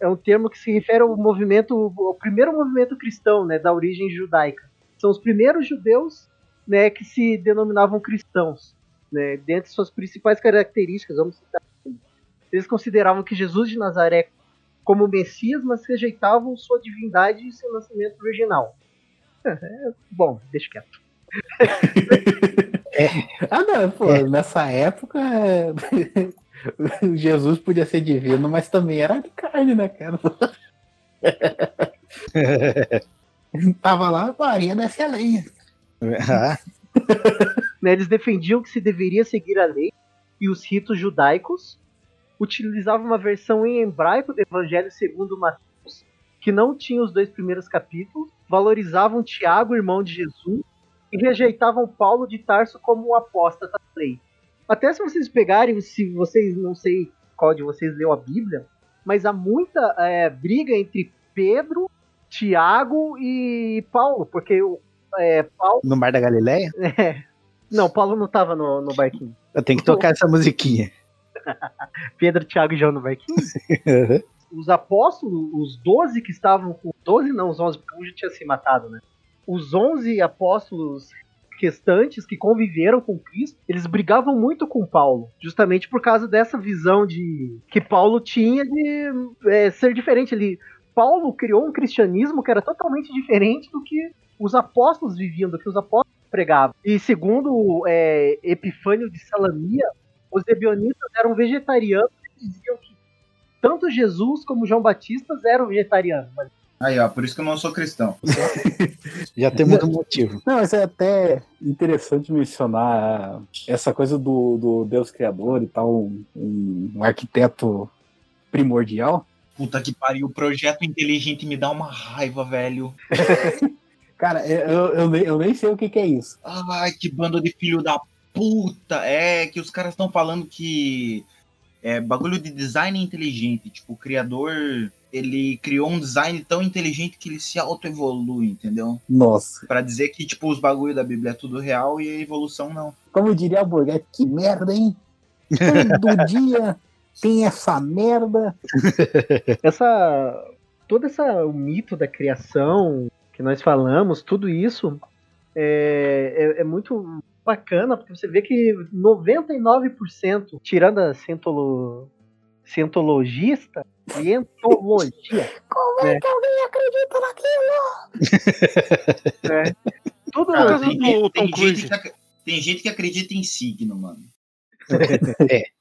é um termo que se refere ao movimento, ao primeiro movimento cristão, né, da origem judaica. São os primeiros judeus, né, que se denominavam cristãos, né, dentre suas principais características, vamos citar. Eles consideravam que Jesus de Nazaré como Messias, mas rejeitavam sua divindade e seu nascimento virginal. Bom, deixa quieto. Ah, não, pô, nessa época é, Jesus podia ser divino, mas também era de carne, né, cara? Tava lá, Maria desce a lenha. Ah, né, eles defendiam que se deveria seguir a lei e os ritos judaicos, utilizavam uma versão em hebraico do Evangelho segundo Mateus, que não tinha os dois primeiros capítulos, valorizavam Tiago, irmão de Jesus, e rejeitavam Paulo de Tarso como o apóstata da lei. Até se vocês pegarem, se vocês, não sei qual de vocês leu a Bíblia, mas há muita é, briga entre Pedro, Tiago e Paulo, porque o é, Paulo. no Mar da Galileia? É, não, Paulo não tava no, no barquinho. Eu tenho que tocar essa musiquinha. Pedro, Tiago e João no barquinho. Os apóstolos, os 12 que estavam com. 12 não, os 11, porque um já tinha se matado, né? Os 11 apóstolos restantes que conviveram com Cristo, eles brigavam muito com Paulo, justamente por causa dessa visão de que Paulo tinha de é, ser diferente. Ele, Paulo criou um cristianismo que era totalmente diferente do que os apóstolos viviam, do que os apóstolos pregavam. E segundo é, Epifânio de Salamia, os ebionitas eram vegetarianos e diziam que tanto Jesus como João Batista eram vegetarianos. Mas Aí, ó, por isso que eu não sou cristão. Já temos um motivo. Não, mas é até interessante mencionar essa coisa do, do Deus Criador e tal, um, um arquiteto primordial. Puta que pariu, o projeto inteligente me dá uma raiva, velho. Cara, eu, eu, nem, eu nem sei o que, que é isso. Ai, que bando de filho da puta. É que os caras estão falando que é bagulho de design inteligente. Tipo, o criador, ele criou um design tão inteligente que ele se autoevolui, entendeu? Nossa. Pra dizer que, tipo, os bagulhos da Bíblia é tudo real e a evolução não. Como diria a Burger, que merda, hein? Todo dia tem essa merda. essa todo essa o mito da criação que nós falamos, tudo isso é, é, é muito bacana porque você vê que 99%, tirando a cientolo, cientologista, cientologia, Como é É. que alguém acredita naquilo? é, tudo causa tem, do tem gente que, tem gente que acredita em signo, mano.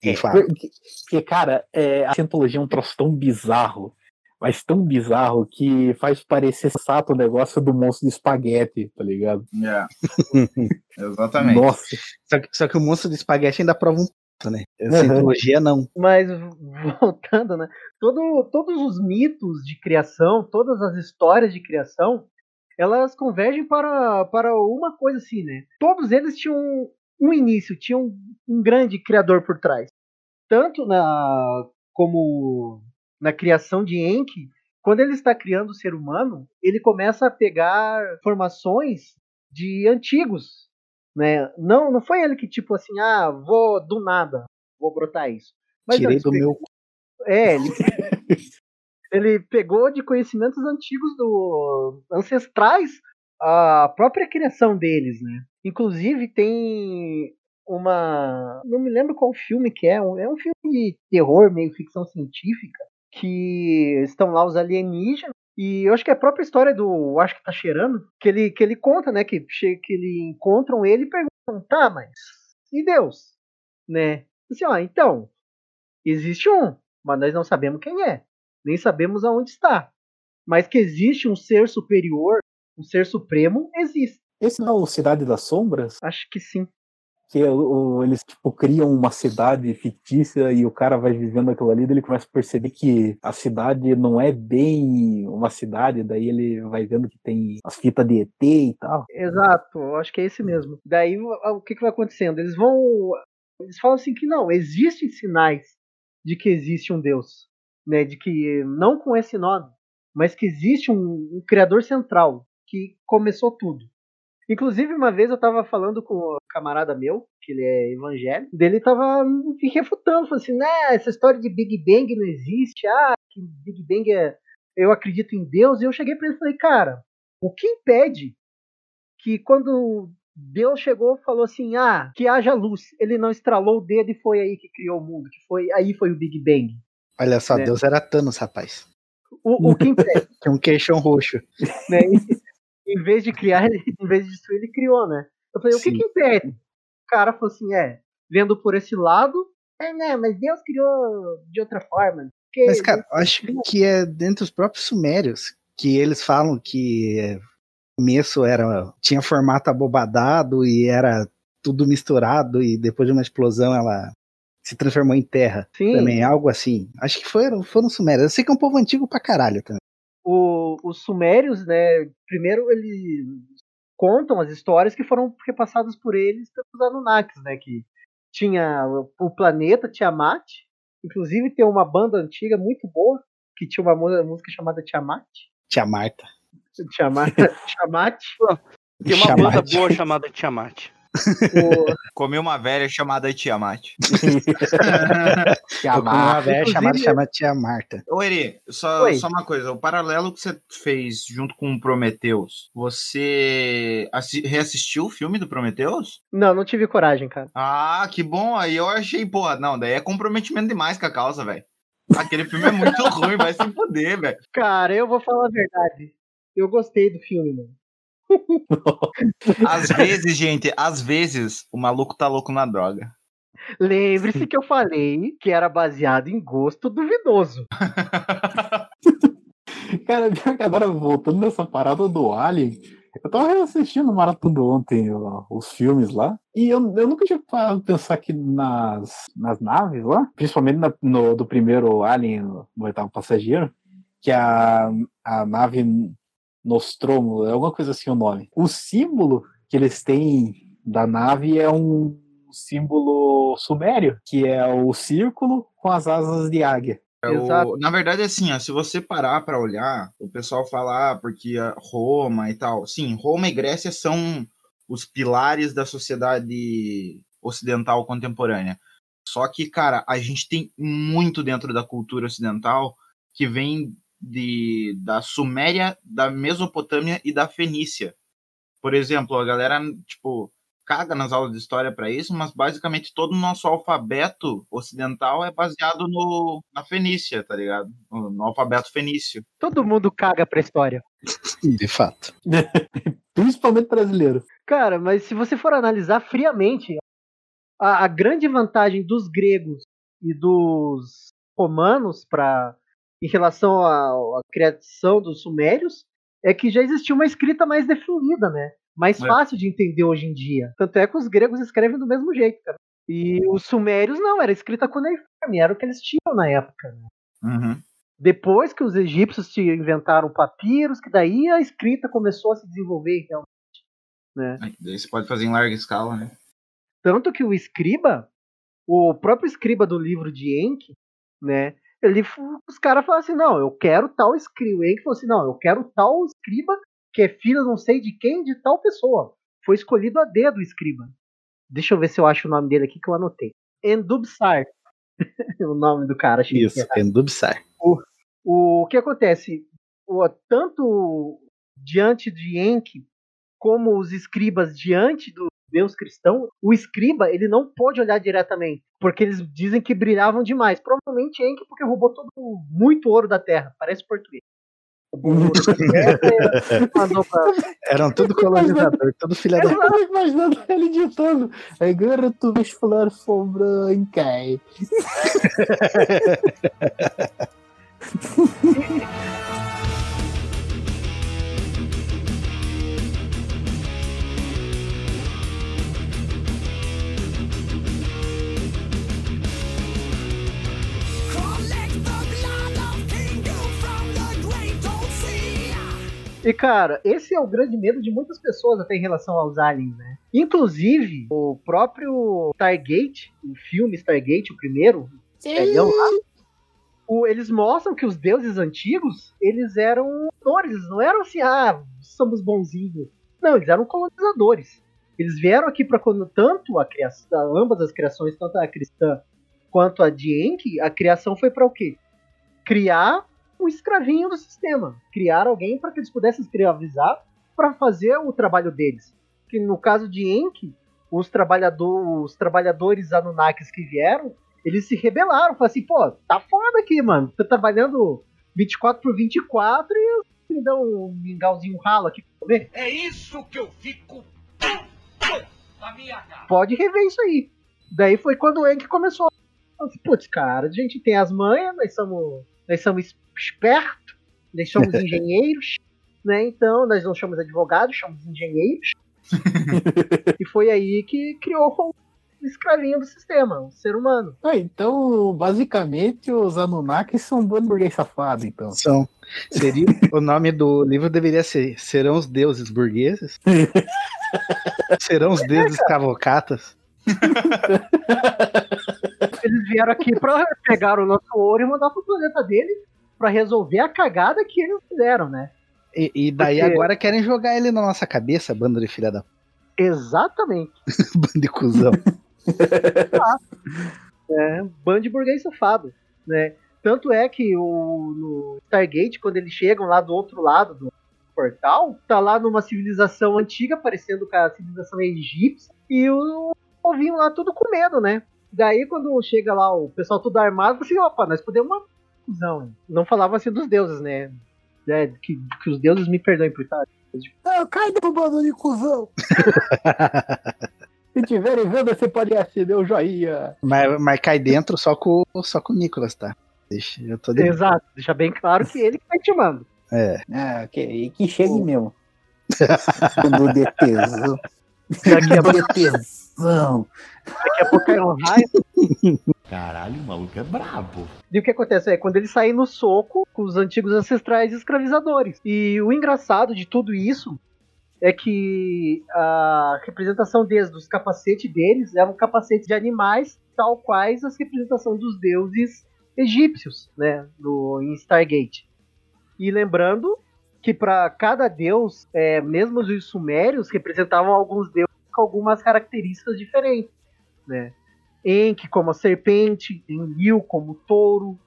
Quem fala? Porque, porque, cara, é, a cientologia é um troço tão bizarro, mas tão bizarro que faz parecer sensato o negócio do monstro de espaguete, tá ligado? É. Exatamente. Nossa. Só que, só que o monstro de espaguete ainda prova um ponto, né? A Uhum. cientologia não. Mas voltando, né? Todo, todos os mitos de criação, todas as histórias de criação, elas convergem para, para uma coisa assim, né? Todos eles tinham um, um início, tinham um grande criador por trás. Tanto na como na criação de Enki, quando ele está criando o ser humano, ele começa a pegar formações de antigos, né? Não, não foi ele que tipo assim, ah, vou do nada, vou brotar isso. Mas Tirei do meu. é, ele, ele pegou de conhecimentos antigos do ancestrais a própria criação deles, né? Inclusive tem uma, não me lembro qual filme que é, é um filme de terror, meio ficção científica, que estão lá os alienígenas e eu acho que é a própria história do, acho que tá cheirando, que ele que ele conta, né, que que ele encontram ele e perguntam, tá, mas e Deus, né? Assim, ó, então existe um, mas nós não sabemos quem é, nem sabemos aonde está. Mas que existe um ser superior, um ser supremo, existe. Esse não é o Cidade das Sombras? Acho que sim. Que o- eles tipo, criam uma cidade fictícia e o cara vai vivendo aquilo ali, ele começa a perceber que a cidade não é bem uma cidade, daí ele vai vendo que tem as fitas de ET e tal. Exato, acho que é esse mesmo. Daí o o que, que vai acontecendo? Eles vão. Eles falam assim que não, existem sinais de que existe um Deus. Né, de que, não com esse nome, mas que existe um, um criador central que começou tudo. Inclusive, uma vez eu tava falando com um camarada meu, que ele é evangélico, dele tava me refutando, falando assim, né, essa história de Big Bang não existe, ah, que Big Bang é. Eu acredito em Deus, e eu cheguei pra ele e falei, cara, o que impede que quando Deus chegou e falou assim, ah, que haja luz, ele não estralou o dedo e foi aí que criou o mundo, que foi aí foi o Big Bang. Olha só, né? Deus era Thanos, rapaz. O, o que impede, Tinha um queixão roxo. né? Em vez de criar, em vez de destruir, ele criou, né? Eu falei, o que Sim. que impede? O cara falou assim, é, vendo por esse lado, é, né, mas Deus criou de outra forma. Porque Mas, cara, eu acho que é dentro dos próprios sumérios que eles falam que é, começo era tinha formato abobadado e era tudo misturado e depois de uma explosão ela se transformou em terra Sim. também, algo assim. Acho que foram, foram sumérios. Eu sei que é um povo antigo pra caralho também. O- os sumérios, né, primeiro eles contam as histórias que foram repassadas por eles pelos Anunnakis, né, que tinha o- planeta Tiamat, inclusive tem uma banda antiga muito boa, que tinha uma música chamada Tiamat. Tia Marta. Tiamat. Tiamat. Tem uma Tiamat. banda boa chamada Tiamat. O- Comi uma velha chamada Tiamat. Tô com uma velha chamada, chamada Tia Marta. Ô, Eri, só, Oi. só uma coisa. O paralelo que você fez junto com o Prometheus, você assi- reassistiu o filme do Prometheus? Não, não tive coragem, cara. Ah, que bom. Aí eu achei, porra, não, daí é comprometimento demais com a causa, velho. Aquele filme é muito ruim, vai se fuder, velho. Cara, eu vou falar a verdade. Eu gostei do filme, mano. Às vezes, gente, às vezes o maluco tá louco na droga. Lembre-se que eu falei que era baseado em gosto duvidoso. Cara, agora voltando nessa parada do Alien, eu tava assistindo maratona ontem ó, os filmes lá, e eu, eu nunca tinha parado pensar que nas, nas naves lá, principalmente na- no, do primeiro Alien, no oitavo passageiro, que a, a nave Nostromo, é alguma coisa assim o nome. O símbolo que eles têm da nave é um símbolo sumério, que é o círculo com as asas de águia. É o- na verdade, assim, ó, se você parar pra olhar, o pessoal fala, ah, porque Roma e tal. Sim, Roma e Grécia são os pilares da sociedade ocidental contemporânea. Só que, cara, a gente tem muito dentro da cultura ocidental que vem de, da Suméria, da Mesopotâmia e da Fenícia. Por exemplo, a galera, tipo, caga nas aulas de história pra isso, mas basicamente todo o nosso alfabeto ocidental é baseado no, na Fenícia, tá ligado? No, no alfabeto fenício. Todo mundo caga pra história. De fato. Principalmente brasileiro. Cara, mas se você for analisar friamente, a, a grande vantagem dos gregos e dos romanos para em relação à, à criação dos sumérios é que já existia uma escrita mais definida, né? Mais É. fácil de entender hoje em dia. Tanto é que os gregos escrevem do mesmo jeito, cara. E os sumérios não, era escrita cuneiforme, era o que eles tinham na época. Né? Uhum. Depois que os egípcios inventaram papiros, que daí a escrita começou a se desenvolver realmente. Né? Aí, Daí você pode fazer em larga escala, né? Tanto que o escriba, o próprio escriba do livro de Enki, né? Ele, os caras falaram assim, não, eu quero tal escriba. O Enki falou assim, não, eu quero tal escriba que é filho não sei de quem, de tal pessoa. Foi escolhido a dedo o escriba. Deixa eu ver se eu acho o nome dele aqui que eu anotei. Endubsar. o nome do cara. achei Isso. Endubsar. O, o que acontece? O, tanto diante de Enki como os escribas diante do Deus cristão, o escriba ele não pôde olhar diretamente, porque eles dizem que brilhavam demais. Provavelmente Enki porque roubou todo muito ouro da terra, parece português. Mandou pra... Eram tudo colonizador, tudo filha da Eu tava imaginando ele ditando. Agora tu vais falar sobre quem? E cara, esse é o grande medo de muitas pessoas até em relação aos aliens, né? Inclusive, o próprio Stargate, o filme Stargate, o primeiro, velhão lá, o- eles mostram que os deuses antigos, eles eram eles não eram assim, ah, somos bonzinhos. Não, eles eram colonizadores. Eles vieram aqui para tanto a criação, ambas as criações, tanto a cristã quanto a de Enki, a criação foi para o quê? Criar um escravinho do sistema, criar alguém para que eles pudessem escravizar para fazer o trabalho deles. Que no caso de Enki, os, trabalhador, os trabalhadores Anunnakis que vieram, eles se rebelaram, falaram assim, pô, tá foda aqui, mano. Tô trabalhando 24 por 24 e me dão um mingauzinho ralo aqui pra comer? É isso que eu fico da minha cara. Pode rever isso aí. Daí foi quando o Enk começou. Assim, Putz, cara, a gente tem as manhas, nós somos, nós somos espertos, nós somos engenheiros, né? Então, nós não chamamos advogados, chamamos engenheiros. e foi aí que criou o escravinho do sistema, o ser humano. Ah, então, basicamente, os Anunnakis são um bando burguês safado, então. São. Seria, o nome do livro deveria ser Serão os deuses burgueses? Serão os deuses cavocatas? Eles vieram aqui pra pegar o nosso ouro e mandar pro planeta deles pra resolver a cagada que eles fizeram, né? E, e daí Porque- agora querem jogar ele na nossa cabeça, banda de filha da Exatamente. banda de cuzão. É, bando de burguês safado, né? Tanto é que o, no Stargate, quando eles chegam lá do outro lado do portal, tá lá numa civilização antiga, parecendo com a civilização egípcia, e o povinho lá tudo com medo, né? Daí quando chega lá o pessoal tudo armado, assim, opa, nós podemos uma hein? Não falava assim dos deuses, né? É, que, que os deuses me perdoem por estar. Ah, cai do bando de cuzão! Se tiverem vendo, você pode acender o joinha. mas, mas cai dentro só com, só com o Nicolas, tá? Deixa, eu tô de... Exato, deixa bem claro que ele que tá te manda. É. Ah, que, que chegue mesmo. Quando de tesão. Daqui a, De tesão. daqui a pouco cai um raio. Caralho, o maluco é brabo. E o que acontece é quando eles saem no soco com os antigos ancestrais escravizadores. E o engraçado de tudo isso é que a representação deles, dos capacetes deles, eram capacetes de animais, tal quais as representações dos deuses egípcios, né, no, em Stargate. E lembrando que para cada deus, é, mesmo os sumérios representavam alguns deuses com algumas características diferentes, né? Enki como a serpente, Enlil como o touro,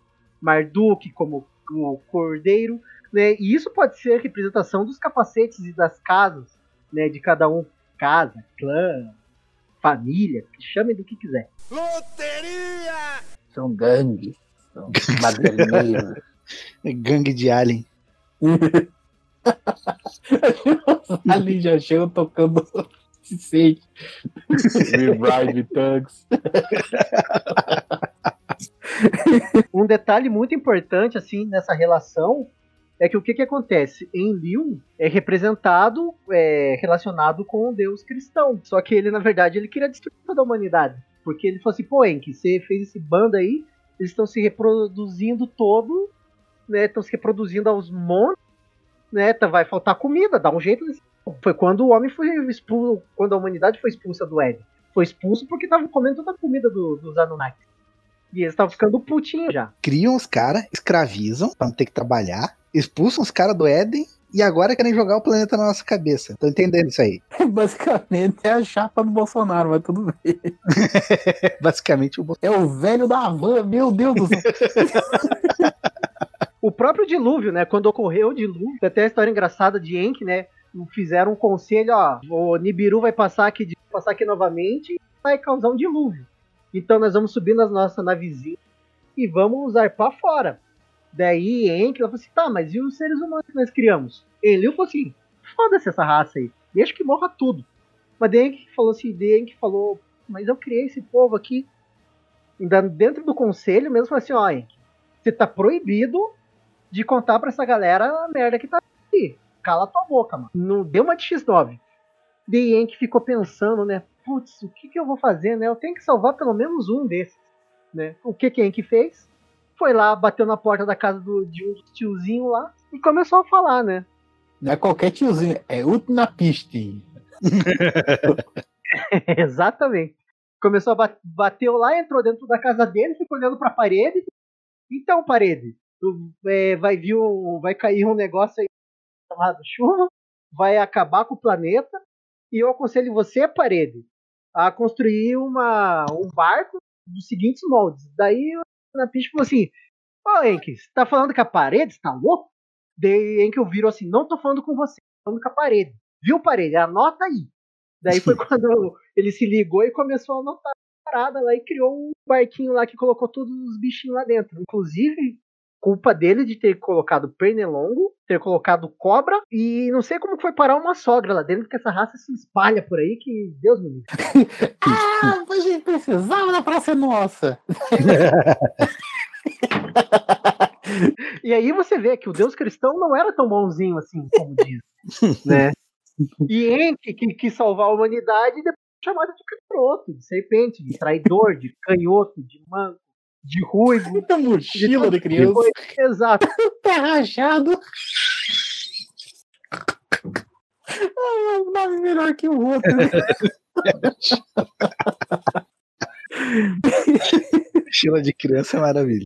Marduk como o cordeiro, né? E isso pode ser a representação dos capacetes e das casas, né? De cada um, casa, clã, família, chame do que quiser. Loteria! São gangues. São madrinheiros. Gangue de alien. Ali já chegam tocando. Sei. Revive Thugs. Um detalhe muito importante assim nessa relação é que o que, que acontece? Em Liu é representado, é, relacionado com o deus cristão. Só que ele, na verdade, ele queria destruir toda a humanidade. Porque ele falou assim, pô, Enki, você fez esse bando aí, eles estão se reproduzindo todo, né? Estão se reproduzindo aos montes, né? tá- Vai faltar comida, dá um jeito nesse. Foi quando o homem foi expulso, quando a humanidade foi expulsa do Éden. Foi expulso porque estavam comendo toda a comida do- dos Anunnaki. E eles estavam ficando putinhos já. Criam os caras, escravizam, pra não ter que trabalhar, expulsam os caras do Éden e agora querem jogar o planeta na nossa cabeça. Tô entendendo isso aí. Basicamente é a chapa do Bolsonaro, mas tudo bem. Basicamente o Bolsonaro. É o velho da van, meu Deus do céu. O próprio dilúvio, né? Quando ocorreu o dilúvio, tem até a história engraçada de Enki, né? Fizeram um conselho, ó, o Nibiru vai passar aqui, passar aqui novamente e vai causar um dilúvio. Então nós vamos subir nas nossas navezinhas e vamos zarpar fora. Daí Enki falou assim, tá, mas e os seres humanos que nós criamos? Enlil falou assim, foda-se essa raça aí, deixa que morra tudo. Mas daí Enki falou assim, daí Enki falou, mas eu criei esse povo aqui. Dentro do conselho mesmo, falou assim, ó, Enki, você tá proibido de contar pra essa galera a merda que tá aqui. Cala tua boca, mano. Não deu uma de X9. Daí Enki ficou pensando, né? Putz, o que, que eu vou fazer, né? Eu tenho que salvar pelo menos um desses. Né? O que que Enki fez? Foi lá, bateu na porta da casa do, de um tiozinho lá e começou a falar, né? Não é qualquer tiozinho, é Utnapiste. Exatamente. Começou a bat bateu lá, entrou dentro da casa dele, ficou olhando pra parede. Então, parede, tu- é, vai vir um, vai cair um negócio aí chuva, vai acabar com o planeta. E eu aconselho você, parede, a construir uma, um barco dos seguintes moldes. Daí na pista falou assim: Ô Enki, você tá falando com a parede? Você tá louco? Daí Enki virou assim: Não tô falando com você, tô falando com a parede. Viu, parede? Anota aí. Daí foi quando ele se ligou e começou a anotar a parada lá e criou um barquinho lá que colocou todos os bichinhos lá dentro. Inclusive, culpa dele de ter colocado pernilongo, ter colocado cobra e não sei como foi parar uma sogra lá dentro, que essa raça se espalha por aí que Deus me livre. Ah, a gente precisava da Praça Nossa. E aí você vê que o Deus cristão não era tão bonzinho assim, como diz, né? E Enki que quis salvar a humanidade depois foi chamado de capiroto, de serpente, de traidor, de canhoto, de manco, de ruivo. Muita mochila de que criança. foi. Exato. Tá rachado. Ah, um nome melhor que o outro. Mochila de criança é maravilha.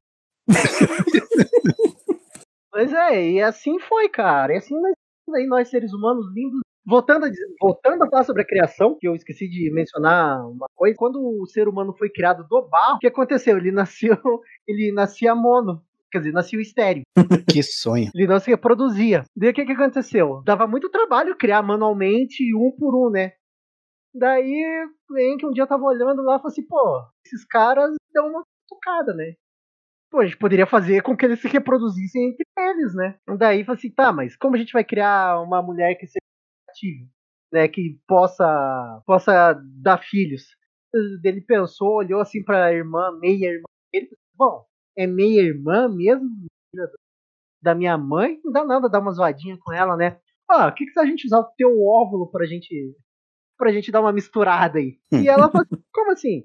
Pois é, e assim foi, cara. E assim nós, aí nós seres humanos lindos. Voltando a, dizer- voltando a falar sobre a criação, que eu esqueci de mencionar uma coisa. Quando o ser humano foi criado do barro, o que aconteceu? Ele nasceu, ele nascia mono. Quer dizer, nasceu estéreo. Que sonho. Ele não se reproduzia. Daí o que, que aconteceu? Dava muito trabalho criar manualmente, um por um, né? Daí, o Henk um dia tava olhando lá e falou assim, pô, esses caras dão uma tocada, né? Pô, a gente poderia fazer com que eles se reproduzissem entre eles, né? Daí falou assim, tá, mas como a gente vai criar uma mulher que seja ativa, né? Que possa, possa dar filhos? Ele pensou, olhou assim pra irmã, meia irmã dele, bom, é meia irmã mesmo, da minha mãe, não dá nada dar uma zoadinha com ela, né? Ah, o que, que se a gente usar o teu óvulo pra gente pra gente dar uma misturada aí? E ela falou assim, como assim?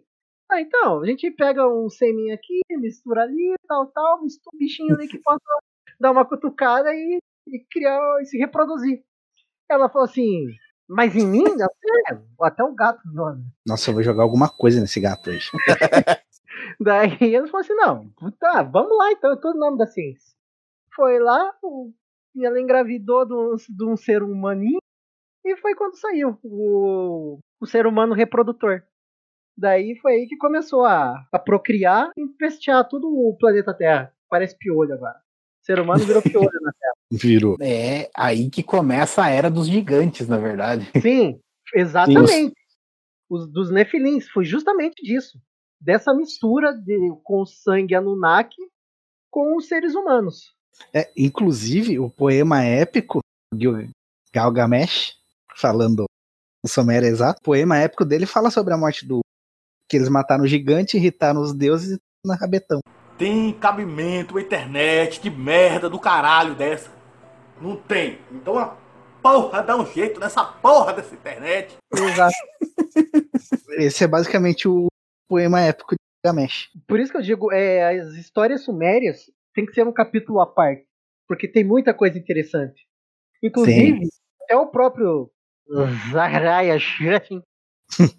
Ah, então, a gente pega um seminho aqui, mistura ali, tal, tal, mistura um bichinho ali que possa dar uma cutucada e, e criar e se reproduzir. Ela falou assim, mas em mim? Até, até o gato né? Nossa, eu vou jogar alguma coisa nesse gato hoje. Daí eles falaram assim, não, tá, vamos lá então, é todo o nome da ciência. Foi lá, e ela engravidou de um, de um ser humaninho, e foi quando saiu o, o ser humano reprodutor. Daí foi aí que começou a, a procriar e empestear todo o planeta Terra. Parece piolho agora. O ser humano virou piolho na Terra. Virou. É aí que começa a era dos gigantes, na verdade. Sim, exatamente. Os, dos Nefilins, foi justamente disso. Dessa mistura de, com o sangue Anunnaki com os seres humanos. É, inclusive, o poema épico de Galgamesh, falando o Sumério exato, o poema épico dele fala sobre a morte do. que eles mataram o gigante, irritaram os deuses e na rabetão. Tem cabimento uma internet de merda do caralho dessa? Não tem. Então a porra dá um jeito nessa porra dessa internet. Exato. Esse é basicamente o poema épico de Galgamesh. Por isso que eu digo, é, as histórias sumérias tem que ser um capítulo à parte. Porque tem muita coisa interessante. Inclusive, até o próprio Zahariah Shettin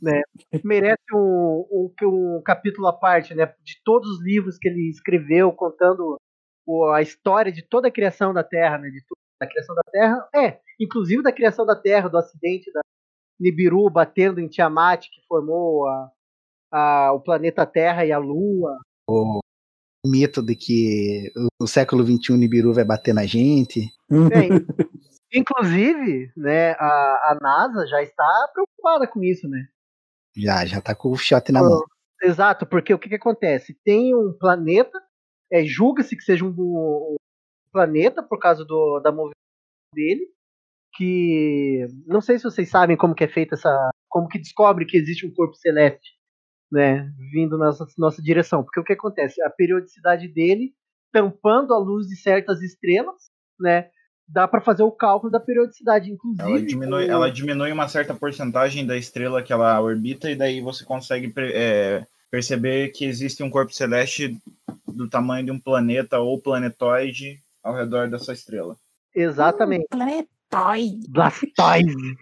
né, merece um, um, um capítulo à parte, né? De todos os livros que ele escreveu contando o- a história de toda a criação da Terra, né? De tudo, da criação da Terra. É, inclusive da criação da Terra, do acidente da Nibiru batendo em Tiamat, que formou a, a- o planeta Terra e a Lua. O mito de que no século XXI o Nibiru vai bater na gente. É, inclusive, né, a, a NASA já está preocupada com isso, né? Já, já tá com o shot na mão. Exato, porque o que, que acontece? Tem um planeta, é, julga-se que seja um, um planeta por causa do, da movimentação dele, que não sei se vocês sabem como que é feita essa, como que descobre que existe um corpo celeste, né, vindo na nossa, nossa direção, porque o que acontece? A periodicidade dele tampando a luz de certas estrelas, né, dá para fazer o cálculo da periodicidade, inclusive. Ela diminui, o- ela diminui uma certa porcentagem da estrela que ela orbita, e daí você consegue é, perceber que existe um corpo celeste do tamanho de um planeta ou planetoide ao redor dessa estrela. Exatamente. Planetoide. Blastoise.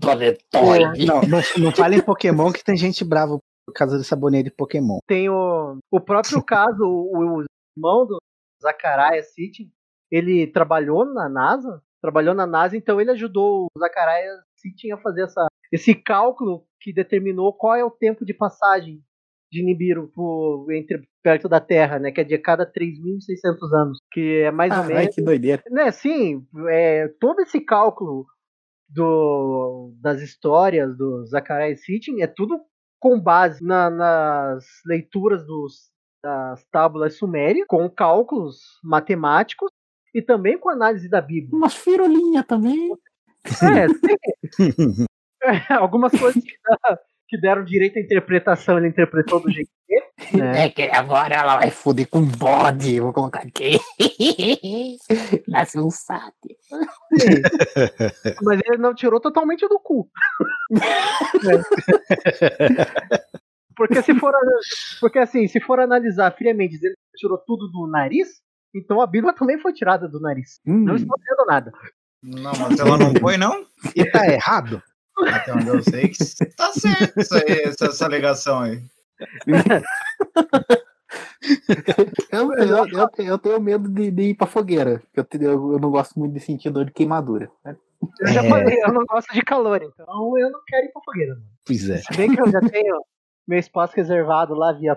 Planetoide. Não, não, não fale em Pokémon que tem gente brava por causa dessa boneca de Pokémon. Tem o, o próprio caso, o, o irmão do Zachariah Sitchin, ele trabalhou na NASA, trabalhou na NASA, então ele ajudou o Zachariah Sitchin a fazer essa, esse cálculo que determinou qual é o tempo de passagem de Nibiru por, entre, perto da Terra, né, que é de cada 3.600 anos, que é mais ou Ai, menos... que doideira. né, sim, é, todo esse cálculo do, das histórias do Zachariah Sitchin é tudo com base na- nas leituras dos, das tábulas sumérias, com cálculos matemáticos e também com análise da Bíblia. Umas firolinhas também. É, sim. É, algumas coisas que, que deram direito à interpretação, ele interpretou do jeito dele. Né? É que agora ela vai foder com bode. Vou colocar aqui. Nasceu um sátiro. Mas ele não tirou totalmente do cu. É. Porque se for porque assim, se for analisar friamente, ele tirou tudo do nariz, então a Bíblia também foi tirada do nariz. Hum. Não estou dizendo nada. Não, mas ela não foi, não? E tá errado? Até onde eu sei que tá certo isso aí, essa, essa alegação aí. Eu, eu, eu, eu tenho medo de, de ir pra fogueira. Eu, te- eu, eu não gosto muito de sentir dor de queimadura. né? Eu já É. falei, eu não gosto de calor, então eu não quero ir pra fogueira. Mano. Pois é. Se bem que eu já tenho meu espaço reservado lá via.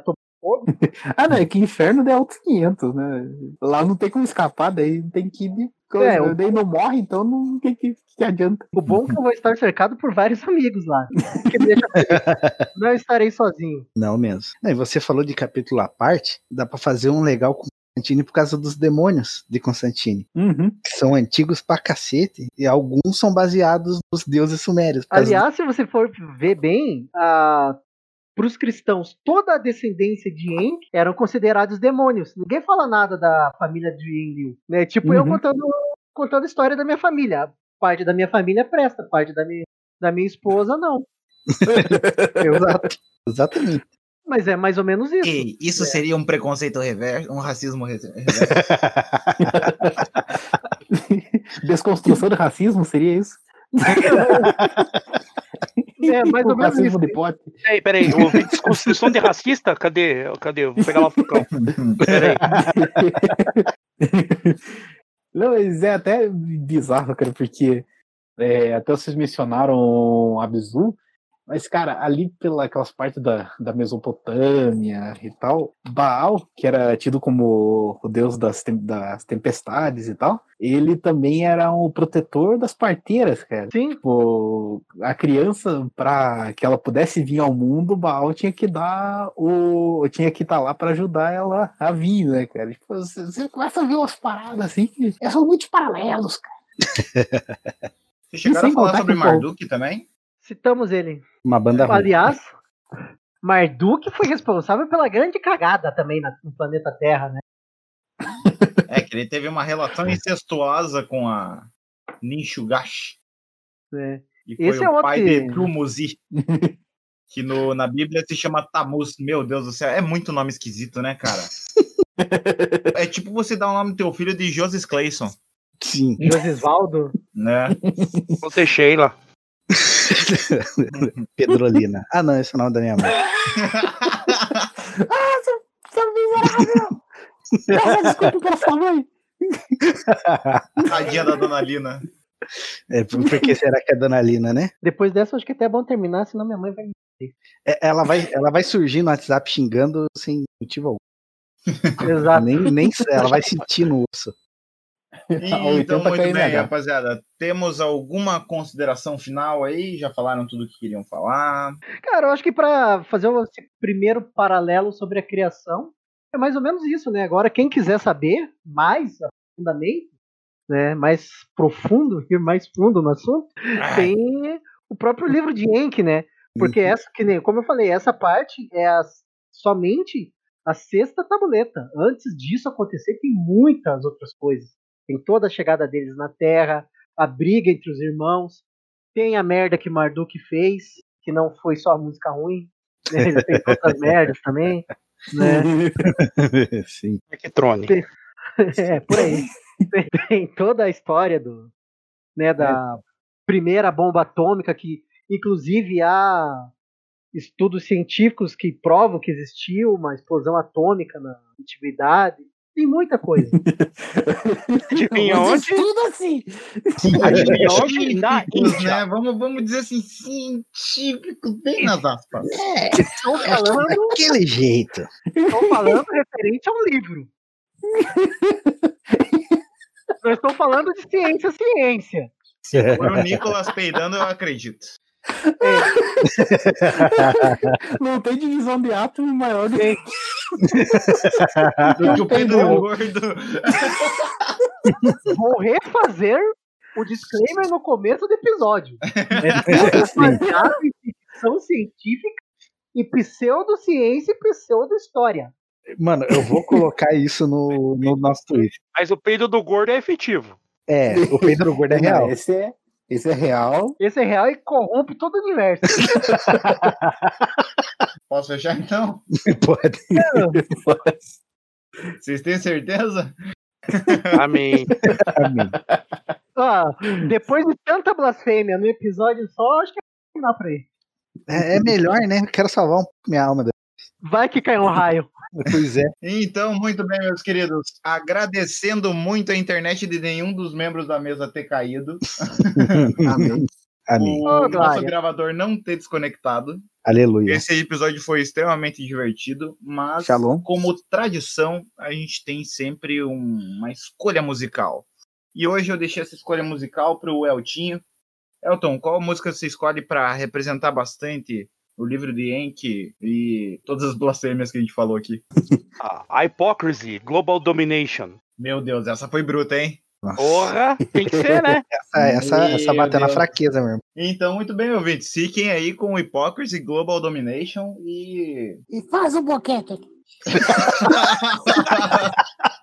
Ah, não, é que inferno é outros 500, né? Lá não tem como escapar, daí tem que ir de coisa. É, o- Daí não morre, então não tem que, que adianta. O bom é que eu vou estar cercado por vários amigos lá. Que deixa. Não estarei sozinho. Não mesmo. E você falou de capítulo à parte, dá pra fazer um legal com Constantine por causa dos demônios de Constantine, Uhum. que são antigos pra cacete, e alguns são baseados nos deuses sumérios. Aliás, se você for ver bem, para os cristãos, toda a descendência de Enki eram considerados demônios. Ninguém fala nada da família de Enlil. Né? Tipo eu Uhum. contando, contando a história da minha família. Parte da minha família presta, parte da minha, da minha esposa não. Exato. Exatamente. Mas é mais ou menos isso. E isso É. seria um preconceito reverso, um racismo re- reverso. Desconstrução do racismo seria isso? É mais ou O menos racismo isso. de pote. Peraí, peraí, eu ouvi desconstrução de racista? Cadê? Cadê? Vou pegar lá o Fucão. Peraí. Não, mas é até bizarro, cara, porque é, até vocês mencionaram Abzu, mas, cara, ali pelas partes da, da Mesopotâmia e tal, Baal, que era tido como o deus das, tem- das tempestades e tal, ele também era o protetor das parteiras, cara. Sim. Tipo, a criança, para que ela pudesse vir ao mundo, Baal tinha que dar o. tinha que estar lá para ajudar ela a vir, né, cara? Tipo, você, você começa a ver umas paradas assim que são muitos paralelos, cara. Vocês chegaram a falar sobre Marduk também? Citamos ele. Uma banda ruim. Aliás, Marduk foi responsável pela grande cagada também na- no planeta Terra, né? É, que ele teve uma relação incestuosa com a Ninshugashi. É. E foi Esse é o outro pai que- de Tumuzi. Que no, na Bíblia se chama Tamuz. Meu Deus do céu, é muito nome esquisito, né, cara? é tipo você dar o nome do teu filho de Joseph Clayson, Sim. Josisvaldo. né? Ter Sheila. Pedrolina. Ah, não, esse é o nome da minha mãe. Ah, seu, seu miserável! Peça desculpa pela sua mãe. Tadinha da Dona Lina. É, por por que será que é Dona Lina, né? Depois dessa, acho que até é bom terminar, senão minha mãe vai. É, ela, vai, ela vai surgir no WhatsApp xingando sem motivo algum. Exato. Nem, nem ela vai sentir no osso. Então, 80 muito bem, rapaziada. Temos alguma consideração final aí? Já falaram tudo que queriam falar? Cara, eu acho que pra fazer o esse primeiro paralelo sobre a criação, é mais ou menos isso, né? Agora, quem quiser saber mais profundamente, né, mais profundo, ir mais fundo no assunto, tem o próprio livro de Enki, né? Porque essa, que nem, como eu falei, essa parte é a- somente a sexta tabuleta. Antes disso acontecer, tem muitas outras coisas. Tem toda a chegada deles na Terra, a briga entre os irmãos, tem a merda que Marduk fez, que não foi só a música ruim, né? ele fez outras merdas também, né? Sim. Electrone. É, por aí. Tem, tem toda a história do, né, da primeira bomba atômica, que inclusive há estudos científicos que provam que existiu uma explosão atômica na antiguidade. Tem muita coisa. Adivinha Mas onde? Tudo assim. Adivinha onde? Na Científicos, Índia. né? Vamos, vamos dizer assim, científicos, bem nas aspas. Estou falando, Daquele jeito. estou falando referente a um livro. Não estou falando de ciência, ciência. Agora o Nicolas peidando, eu acredito. Não tem divisão de átomo maior do que. Do que o Pedro é gordo. Vou refazer o disclaimer no começo do episódio. É, Tudo baseado em ficção científica e pseudociência e pseudo-história. Mano, eu vou colocar isso no, no nosso Twitter. Mas o peido do gordo é efetivo. É, o Pedro Gordo é real. Esse é, esse é real. Esse é real e corrompe todo o universo. Posso fechar então? Pode. Vocês têm certeza? Amém. Amém. Ah, depois de tanta blasfêmia no episódio só, acho que é terminar por aí. É, é melhor, né? Quero salvar um pouco minha alma. Vai que cai um raio. Pois é. Então, muito bem, meus queridos. Agradecendo muito a internet de nenhum dos membros da mesa ter caído. Amém. Amém. O Ô, nosso gravador não ter desconectado. Aleluia. Esse episódio foi extremamente divertido, mas Shalom. como tradição, a gente tem sempre um- uma escolha musical. E hoje eu deixei essa escolha musical para o Eltinho. Elton, qual música você escolhe para representar bastante o livro de Enki e todas as blasfêmias que a gente falou aqui? A Hypocrisy, Global Domination. Meu Deus, essa foi bruta, hein? Porra, tem que ser, né? Essa, essa, essa bateu na fraqueza mesmo. Então, muito bem, ouvintes. Fiquem aí com o Hypocrisy, Global Domination e. E faz um boquete aqui.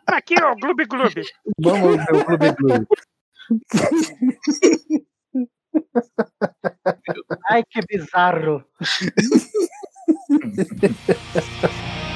Aqui, ó, Gloob Gloob. Vamos ver o Clube Blue. Ai, que bizarro.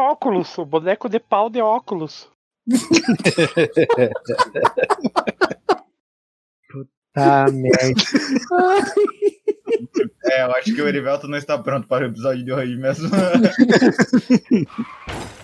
O Pinóculos, o boneco de pau de óculos. Tá, merda. É, eu acho que o Erivelto não está pronto para o episódio de hoje mesmo.